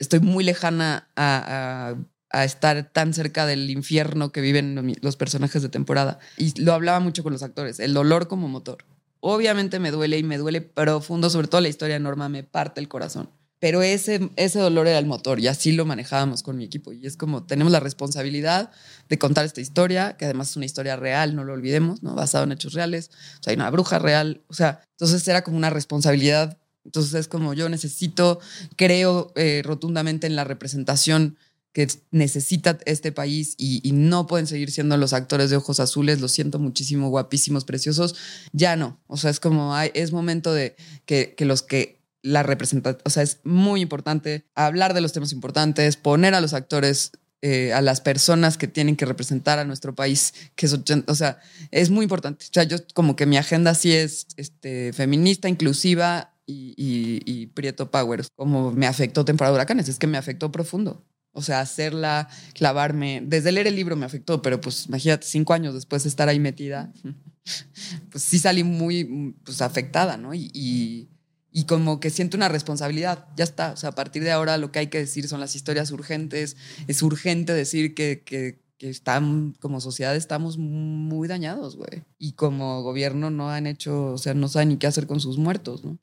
estoy muy lejana a, a, estar tan cerca del infierno que viven los personajes de temporada. Y lo hablaba mucho con los actores, el dolor como motor. Obviamente me duele y me duele profundo, sobre todo la historia de Norma, me parte el corazón pero ese, ese dolor era el motor y así lo manejábamos con mi equipo. Y es como tenemos la responsabilidad de contar esta historia, que además es una historia real, no lo olvidemos, ¿no? basado en hechos reales. O sea, hay una bruja real. O sea, entonces era como una responsabilidad. Entonces es como yo necesito, creo eh, rotundamente en la representación que necesita este país y, no pueden seguir siendo los actores de ojos azules, lo siento muchísimo, guapísimos, preciosos, ya no. O sea, es como, hay, es momento de que, los que la representación, o sea, es muy importante hablar de los temas importantes, poner a los actores, eh, a las personas que tienen que representar a nuestro país, que es, o sea, es muy importante. O sea, yo como que mi agenda sí es este, feminista, inclusiva y, y, Prieto Power. Como me afectó temporada de huracanes, es que me afectó profundo. O sea, hacerla, clavarme. Desde leer el libro me afectó, pero pues imagínate, cinco años después de estar ahí metida, pues sí salí muy pues, afectada, ¿no? y y como que siento una responsabilidad. Ya está. O sea, a partir de ahora lo que hay que decir son las historias urgentes. Es urgente decir que, que, que están, como sociedad estamos muy dañados, güey. Y como gobierno no han hecho, o sea, no saben ni qué hacer con sus muertos, ¿no?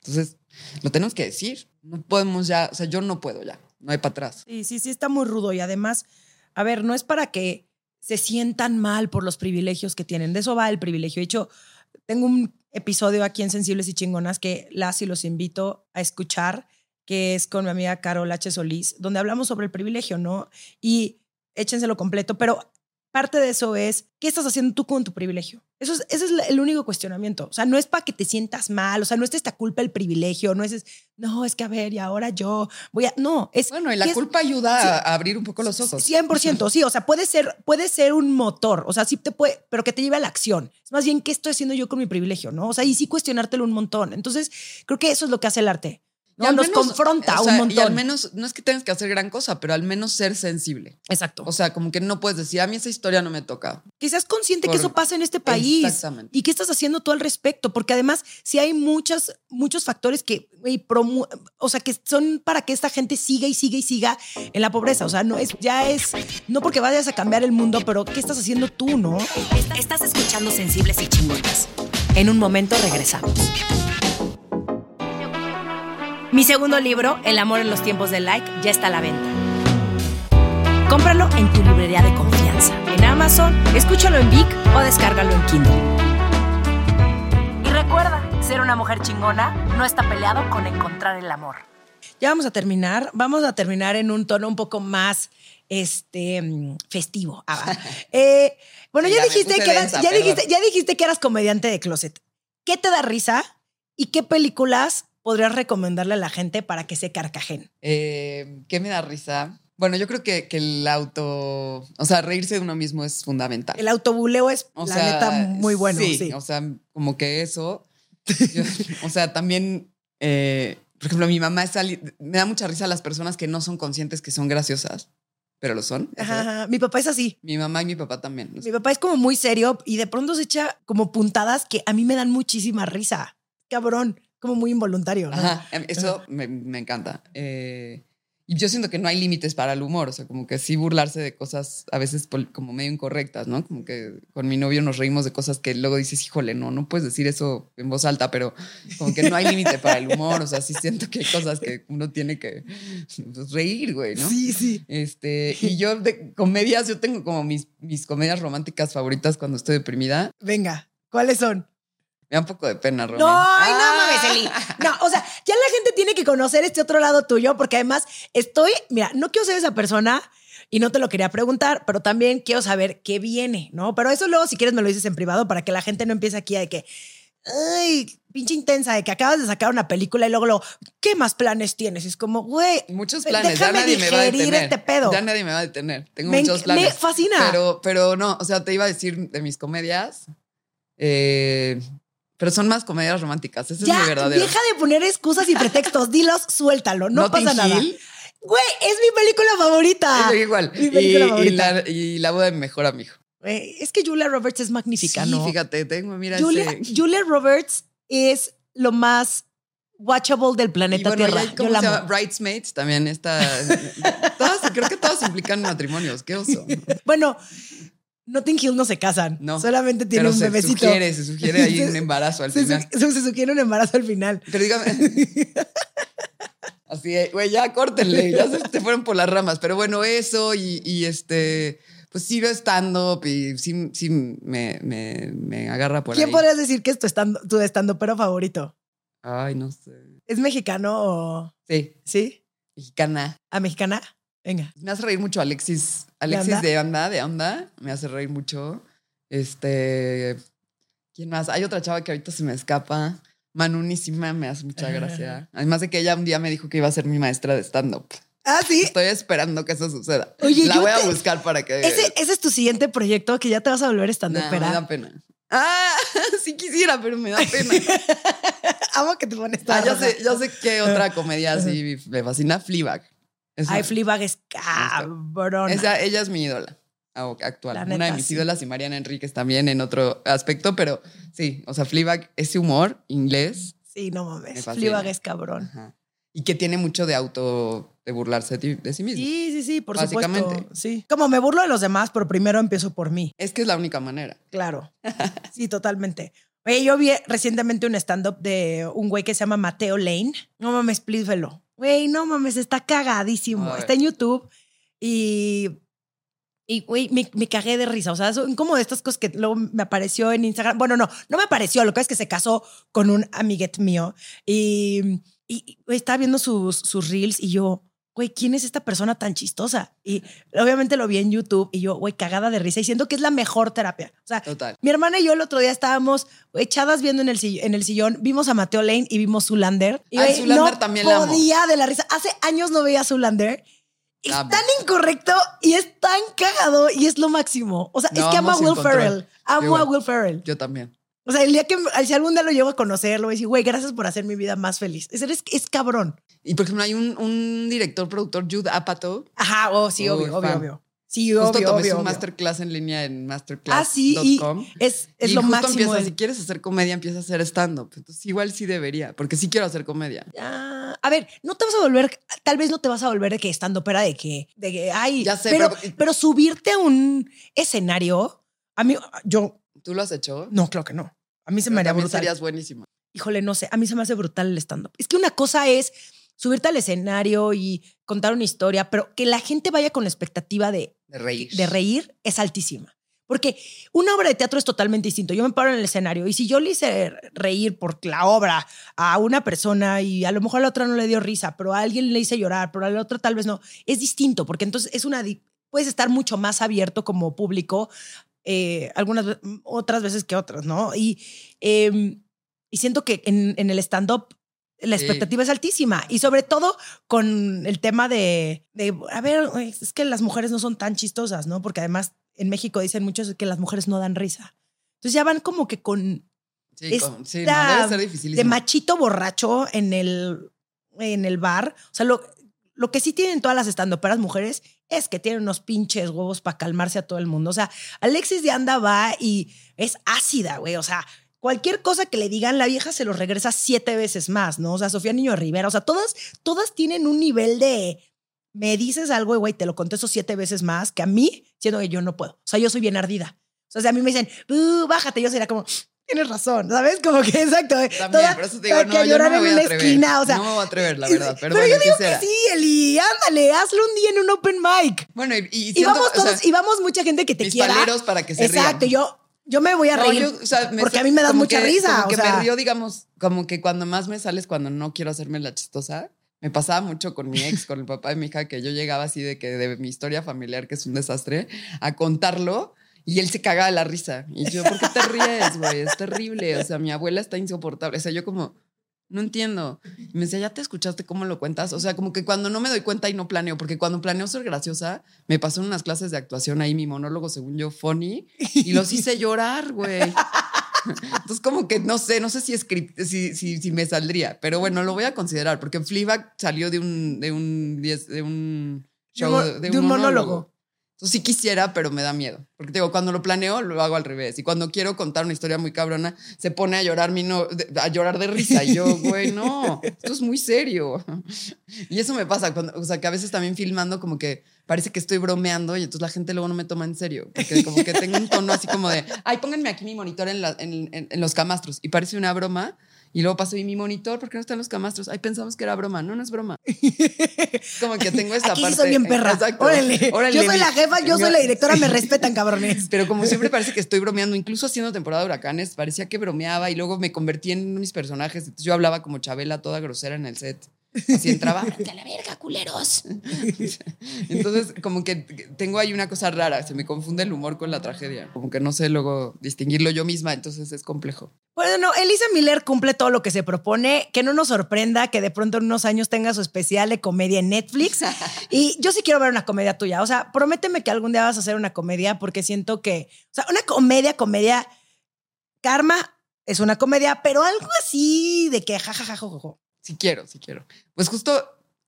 Entonces, lo tenemos que decir. No podemos ya, o sea, yo no puedo ya. No hay para atrás. Sí, sí, sí, está muy rudo. Y además, a ver, no es para que se sientan mal por los privilegios que tienen. De eso va el privilegio. De hecho, tengo un episodio aquí en Sensibles y Chingonas que las y los invito a escuchar, que es con mi amiga Carol H. Solís, donde hablamos sobre el privilegio, ¿no? Y échenselo completo, pero parte de eso es, ¿qué estás haciendo tú con tu privilegio? Eso es, ese es el único cuestionamiento. O sea, no es para que te sientas mal, o sea, no es esta culpa el privilegio, no es, no, es que a ver, y ahora yo voy a, no, es... Bueno, y la culpa ayuda a abrir un poco los ojos. 100%, sí, o sea, puede ser, puede ser un motor, o sea, sí te puede, pero que te lleve a la acción. Es más bien, ¿qué estoy haciendo yo con mi privilegio? ¿No? O sea, y sí cuestionártelo un montón. Entonces, creo que eso es lo que hace el arte. ¿No? Nos confronta un montón. Y al menos, no es que tengas que hacer gran cosa, pero al menos ser sensible. Exacto. O sea, como que no puedes decir, a mí esa historia no me toca. Que seas consciente que eso pasa en este país. Exactamente. Y qué estás haciendo tú al respecto. Porque además, si hay muchas, muchos factores que, o sea, que son para que esta gente siga y siga y siga en la pobreza. O sea, no es, ya es, no porque vayas a cambiar el mundo, pero ¿qué estás haciendo tú, no? Estás escuchando Sensibles y Chingonas. En un momento regresamos. Mi segundo libro, El amor en los tiempos del like, ya está a la venta. Cómpralo en tu librería de confianza, en Amazon, escúchalo en Vic o descárgalo en Kindle. Y recuerda, ser una mujer chingona no está peleado con encontrar el amor. Ya vamos a terminar. Vamos a terminar en un tono un poco más este, festivo. Ah, eh, bueno, ya, dijiste que eras, ya, dijiste, ya dijiste que eras comediante de closet. ¿Qué te da risa y qué películas podrías recomendarle a la gente para que se carcajen? Eh, ¿Qué me da risa? Bueno, yo creo que, el auto, o sea, reírse de uno mismo es fundamental. El autobuleo es, la neta, muy bueno. Sí, o sea, como que eso. o sea, también, eh, por ejemplo, mi mamá es me da mucha risa a las personas que no son conscientes que son graciosas, pero lo son. Ajá, Mi papá es así. Mi mamá y mi papá también. Mi papá es como muy serio y de pronto se echa como puntadas que a mí me dan muchísima risa. Cabrón como muy involuntario. Ajá, em, eso me, encanta. Eh, y yo siento que no hay límites para el humor, o sea, como que sí burlarse de cosas a veces como medio incorrectas, ¿no? Como que con mi novio nos reímos de cosas que luego dices, híjole, no, no puedes decir eso en voz alta, pero como que no hay límite para el humor, o sea, sí siento que hay cosas que uno tiene que pues, reír, güey, ¿no? Sí, sí. Este, y yo de comedias, yo tengo como mis, mis comedias románticas favoritas cuando estoy deprimida. Venga, ¿cuáles son? Me da un poco de pena, Romy. No, ay, no mames, Eli. Ah. No, o sea, ya la gente tiene que conocer este otro lado tuyo, porque además estoy, mira, no quiero ser esa persona y no te lo quería preguntar, pero también quiero saber qué viene, ¿no? Pero eso luego, si quieres, me lo dices en privado para que la gente no empiece aquí a de que, ay, pinche intensa, de que acabas de sacar una película y luego lo, ¿qué más planes tienes? es como, güey, muchos planes, ya nadie me va a detener. Este pedo. Ya nadie me va a detener. Tengo muchos planes. Me fascina. Pero, pero no, o sea, te iba a decir de mis comedias. Eh, Pero son más comedias románticas. Ese ya, es mi verdadero. deja de poner excusas y pretextos. Dilos, suéltalo. No pasa nada. Hill. Güey, es mi película favorita. Es igual. Mi Y, película y favorita. la, y la boda de mi mejor amigo. Güey, es que Julia Roberts es magnífica, sí, ¿no? fíjate, tengo, mira Julia, ese. Julia Roberts es lo más watchable del Y planeta bueno, Tierra. ya, Yo ¿cómo la se llama? amo. Bridesmaids también está. todas, creo que todas implican matrimonios. Qué oso. Bueno, Notting Hill no se casan. No. Solamente tiene Pero un se bebecito. sugiere, se sugiere ahí un embarazo al Se, final. se sugiere un embarazo al final. Pero dígame. Así, güey, ya córtenle, ya se te fueron por las ramas. Pero bueno, eso y, y este, pues sí veo stand-up y sí, sí me, me, me agarra por ¿Quién ahí. podrías decir que es tu estando, tu estando pero favorito? Ay, no sé. ¿Es mexicano o Sí, sí? mexicana. ¿A mexicana? Venga. Me hace reír mucho Alexis. Alexis de onda, de onda. Me hace reír mucho. Este. ¿Quién más? Hay otra chava que ahorita se me escapa. Manunísima, me hace mucha gracia. Además de que ella un día me dijo que iba a ser mi maestra de stand-up. Ah, sí. Estoy esperando que eso suceda. Oye, La yo voy a buscar para que. Ese, ese es tu siguiente proyecto que ya te vas a volver estando Nah, me da pena. Ah, sí quisiera, pero me da pena. Amo que te pones Ah, roja. sé, ya sé qué otra comedia así me fascina. Fleabag. Esa- Ay, Fleabag es cabrón. esa- ella es mi ídola ah, actual. Una de mis sí. ídolas y Mariana Enríquez también en otro aspecto, pero sí, o sea, Fleabag, ese humor inglés Sí, no Me mames. Fleabag es cabrón. ajá, y que tiene mucho de auto, de burlarse de sí mismo. Sí, sí, sí, por Básicamente. supuesto. Sí. Como me burlo de los demás, pero primero empiezo por mí. Es que es la única manera. Claro. Sí, totalmente. Oye, yo vi recientemente un stand-up de un güey que se llama Mateo Lane. No mames, please velo. Güey, no mames, está cagadísimo. Está en YouTube y. Y, güey, me, me cagué de risa. O sea, son como de estas cosas que luego me apareció en Instagram. Bueno, no, no me apareció. Lo que es que se casó con un amiguet mío. Y, y güey, estaba viendo sus, sus reels y yo, güey, ¿quién es esta persona tan chistosa? Y obviamente lo vi en YouTube y yo, güey, cagada de risa y siento que es la mejor terapia. O sea, Total. mi hermana y yo el otro día estábamos echadas viendo en el, en el sillón, vimos a Mateo Lane y vimos Zulander. Y Ay, güey, Zoolander no también la amo. podía de la risa. Hace años no veía Zulander. Es Amo. tan incorrecto y es tan cagado y es lo máximo. O sea, es No, que amo a Will. Ferrell. Amo Igual. a Will Ferrell. Yo también. O sea, el día que si algún día lo llevo a conocer, lo voy a decir, güey, gracias por hacer mi vida más feliz. Es, es, es cabrón. Y por ejemplo, hay un, un director, productor, Jude Apatow. Ajá, oh, sí, obvio, obvio, obvio. Sí, Justo obvio, tomé obvio, su obvio. masterclass en línea en Ah, masterclass.com. sí, y es, es y lo justo máximo. empieza, si quieres hacer comedia, empieza a hacer stand-up. Entonces, igual sí debería, porque sí quiero hacer comedia. Ah, a ver, no te vas a volver, tal vez no te vas a volver de que estando pera de que, de que, ay, Ya sé, pero, pero- pero subirte a un escenario, a mí, yo, ¿Tú lo has hecho? no, claro que no. A mí se Pero me haría brutal. serías buenísima. Híjole, no sé, a mí se me hace brutal el stand-up. Es que una cosa es subirte al escenario y contar una historia, pero que la gente vaya con la expectativa de, De reír. de reír es altísima. Porque una obra de teatro es totalmente distinto. Yo me paro en el escenario y si yo le hice reír por la obra a una persona y a lo mejor a la otra no le dio risa, pero a alguien le hice llorar, pero a la otra tal vez no, es distinto porque entonces es una... Puedes estar mucho más abierto como público eh, algunas otras veces que otras, ¿no? Y, eh, y siento que en, en el stand-up la Sí. expectativa es altísima y sobre todo con el tema de, de, a ver, es que las mujeres no son tan chistosas, ¿no? Porque además en México dicen muchos que las mujeres no dan risa. Entonces ya van como que con Sí, con- sí, no, esta debe ser de machito borracho en el, en el bar. O sea, lo, lo que sí tienen todas las estandoperas mujeres es que tienen unos pinches huevos para calmarse a todo el mundo. O sea, Alexis de Anda va y es ácida, güey. O sea, cualquier cosa que le digan, la vieja se lo regresa siete veces más, ¿no? O sea, Sofía Niño de Rivera. O sea, todas, todas tienen un nivel de. Me dices algo, y, güey, te lo contesto siete veces más que a mí, siendo que yo no puedo. O sea, yo soy bien ardida. O sea, si a mí me dicen, "Uh, bájate, yo sería como, tienes razón, ¿sabes? Como que exacto. También, toda- por eso te digo, no, yo no me voy a atrever. esquina, o sea. no me voy a atrever, la y- verdad. Pero, yo bueno, digo quisiera. que sí, Eli, ándale, hazlo un día en un open mic. Bueno, y, y Y siento, vamos o sea, todos, y vamos mucha gente que te mis quiera. para que se Exacto, rían. yo, yo me voy a No, reír. yo, o sea, me porque sa- a mí me como mucha que- risa. Como o que sea, me río, digamos, como que cuando más me sales cuando no quiero hacerme la chistosa. Me pasaba mucho con mi ex, con el papá de mi hija, que yo llegaba así de que de mi historia familiar, que es un desastre, a contarlo y él se cagaba de la risa. Y yo, ¿por qué te ríes, güey? Es terrible. O sea, mi abuela está insoportable. O sea, yo como, no entiendo. Y me decía, ¿ya te escuchaste cómo lo cuentas? O sea, como que cuando no me doy cuenta y no planeo, porque cuando planeo ser graciosa, me pasó en unas clases de actuación ahí mi monólogo, según yo, funny, y los hice llorar, güey. Entonces, como que no sé, no sé si, script, si, si, si me saldría, pero bueno, lo voy a considerar porque Fleabag salió de un, de un, de un show, de, un, monólogo. Entonces sí quisiera, pero me da miedo. Porque digo, cuando lo planeo, lo hago al revés. Y cuando quiero contar una historia muy cabrona, se pone a llorar, mi no, a llorar de risa. Y yo, güey, no, esto es muy serio. Y eso me pasa, cuando, o sea, que a veces también filmando como que parece que estoy bromeando y entonces la gente luego no me toma en serio. Porque como que tengo un tono así como de, ay, pónganme aquí mi monitor en, en los camastros. Y parece una broma y luego paso y mi monitor, ¿por qué no están los camastros? Ay, pensamos que era broma. No, no es broma. Como que tengo esta Aquí parte. soy bien perra. Exacto. Órale. Yo soy la jefa, yo soy la directora, me respetan, cabrones. Pero como siempre parece que estoy bromeando, incluso haciendo temporada de huracanes, parecía que bromeaba y luego me convertí en mis personajes. Entonces yo hablaba como Chabela, toda grosera en el set. Así entraba, a la verga, culeros. Entonces, como que tengo ahí una cosa rara, se me confunde el humor con la tragedia. Como que no sé luego distinguirlo yo misma, entonces es complejo. Bueno, Elisa Miller cumple todo lo que se propone, que no nos sorprenda que de pronto en unos años tenga su especial de comedia en Netflix. Y yo sí quiero ver una comedia tuya. O sea, prométeme que algún día vas a hacer una comedia porque siento que, o sea, una comedia, comedia, karma es una comedia, pero algo así de que jajajajo. Sí quiero, sí quiero. Pues justo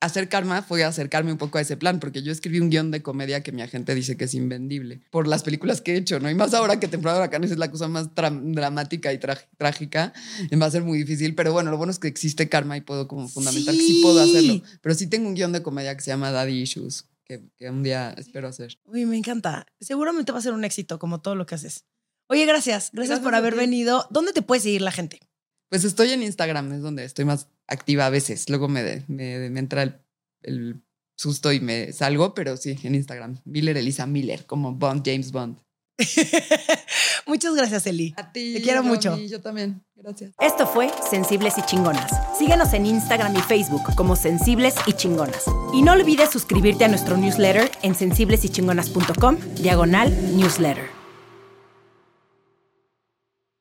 hacer karma fue acercarme un poco a ese plan, porque yo escribí un guion de comedia que mi agente dice que es invendible por las películas que he hecho, ¿no? Y más ahora que Temporada de Huracanes es la cosa más dramática y trágica, va a ser muy difícil, pero bueno, lo bueno es que existe karma y puedo como fundamental que sí puedo hacerlo. Pero sí tengo un guion de comedia que se llama Daddy Issues, que, que un día espero hacer. Uy, me encanta. Seguramente va a ser un éxito, como todo lo que haces. Oye, gracias. Gracias, gracias por haber venido. ¿Dónde te puede seguir la gente? Pues estoy en Instagram, es donde estoy más activa a veces. Luego me, me, me entra el, susto y me salgo, pero sí, en Instagram. Miller Elisa Miller, como Bond, James Bond. Muchas gracias, Eli. A ti. Te quiero mucho. yo también. Gracias. Esto fue Sensibles y Chingonas. Síguenos en Instagram y Facebook como Sensibles y Chingonas. Y no olvides suscribirte a nuestro newsletter en sensiblesychingonas.com, diagonal newsletter.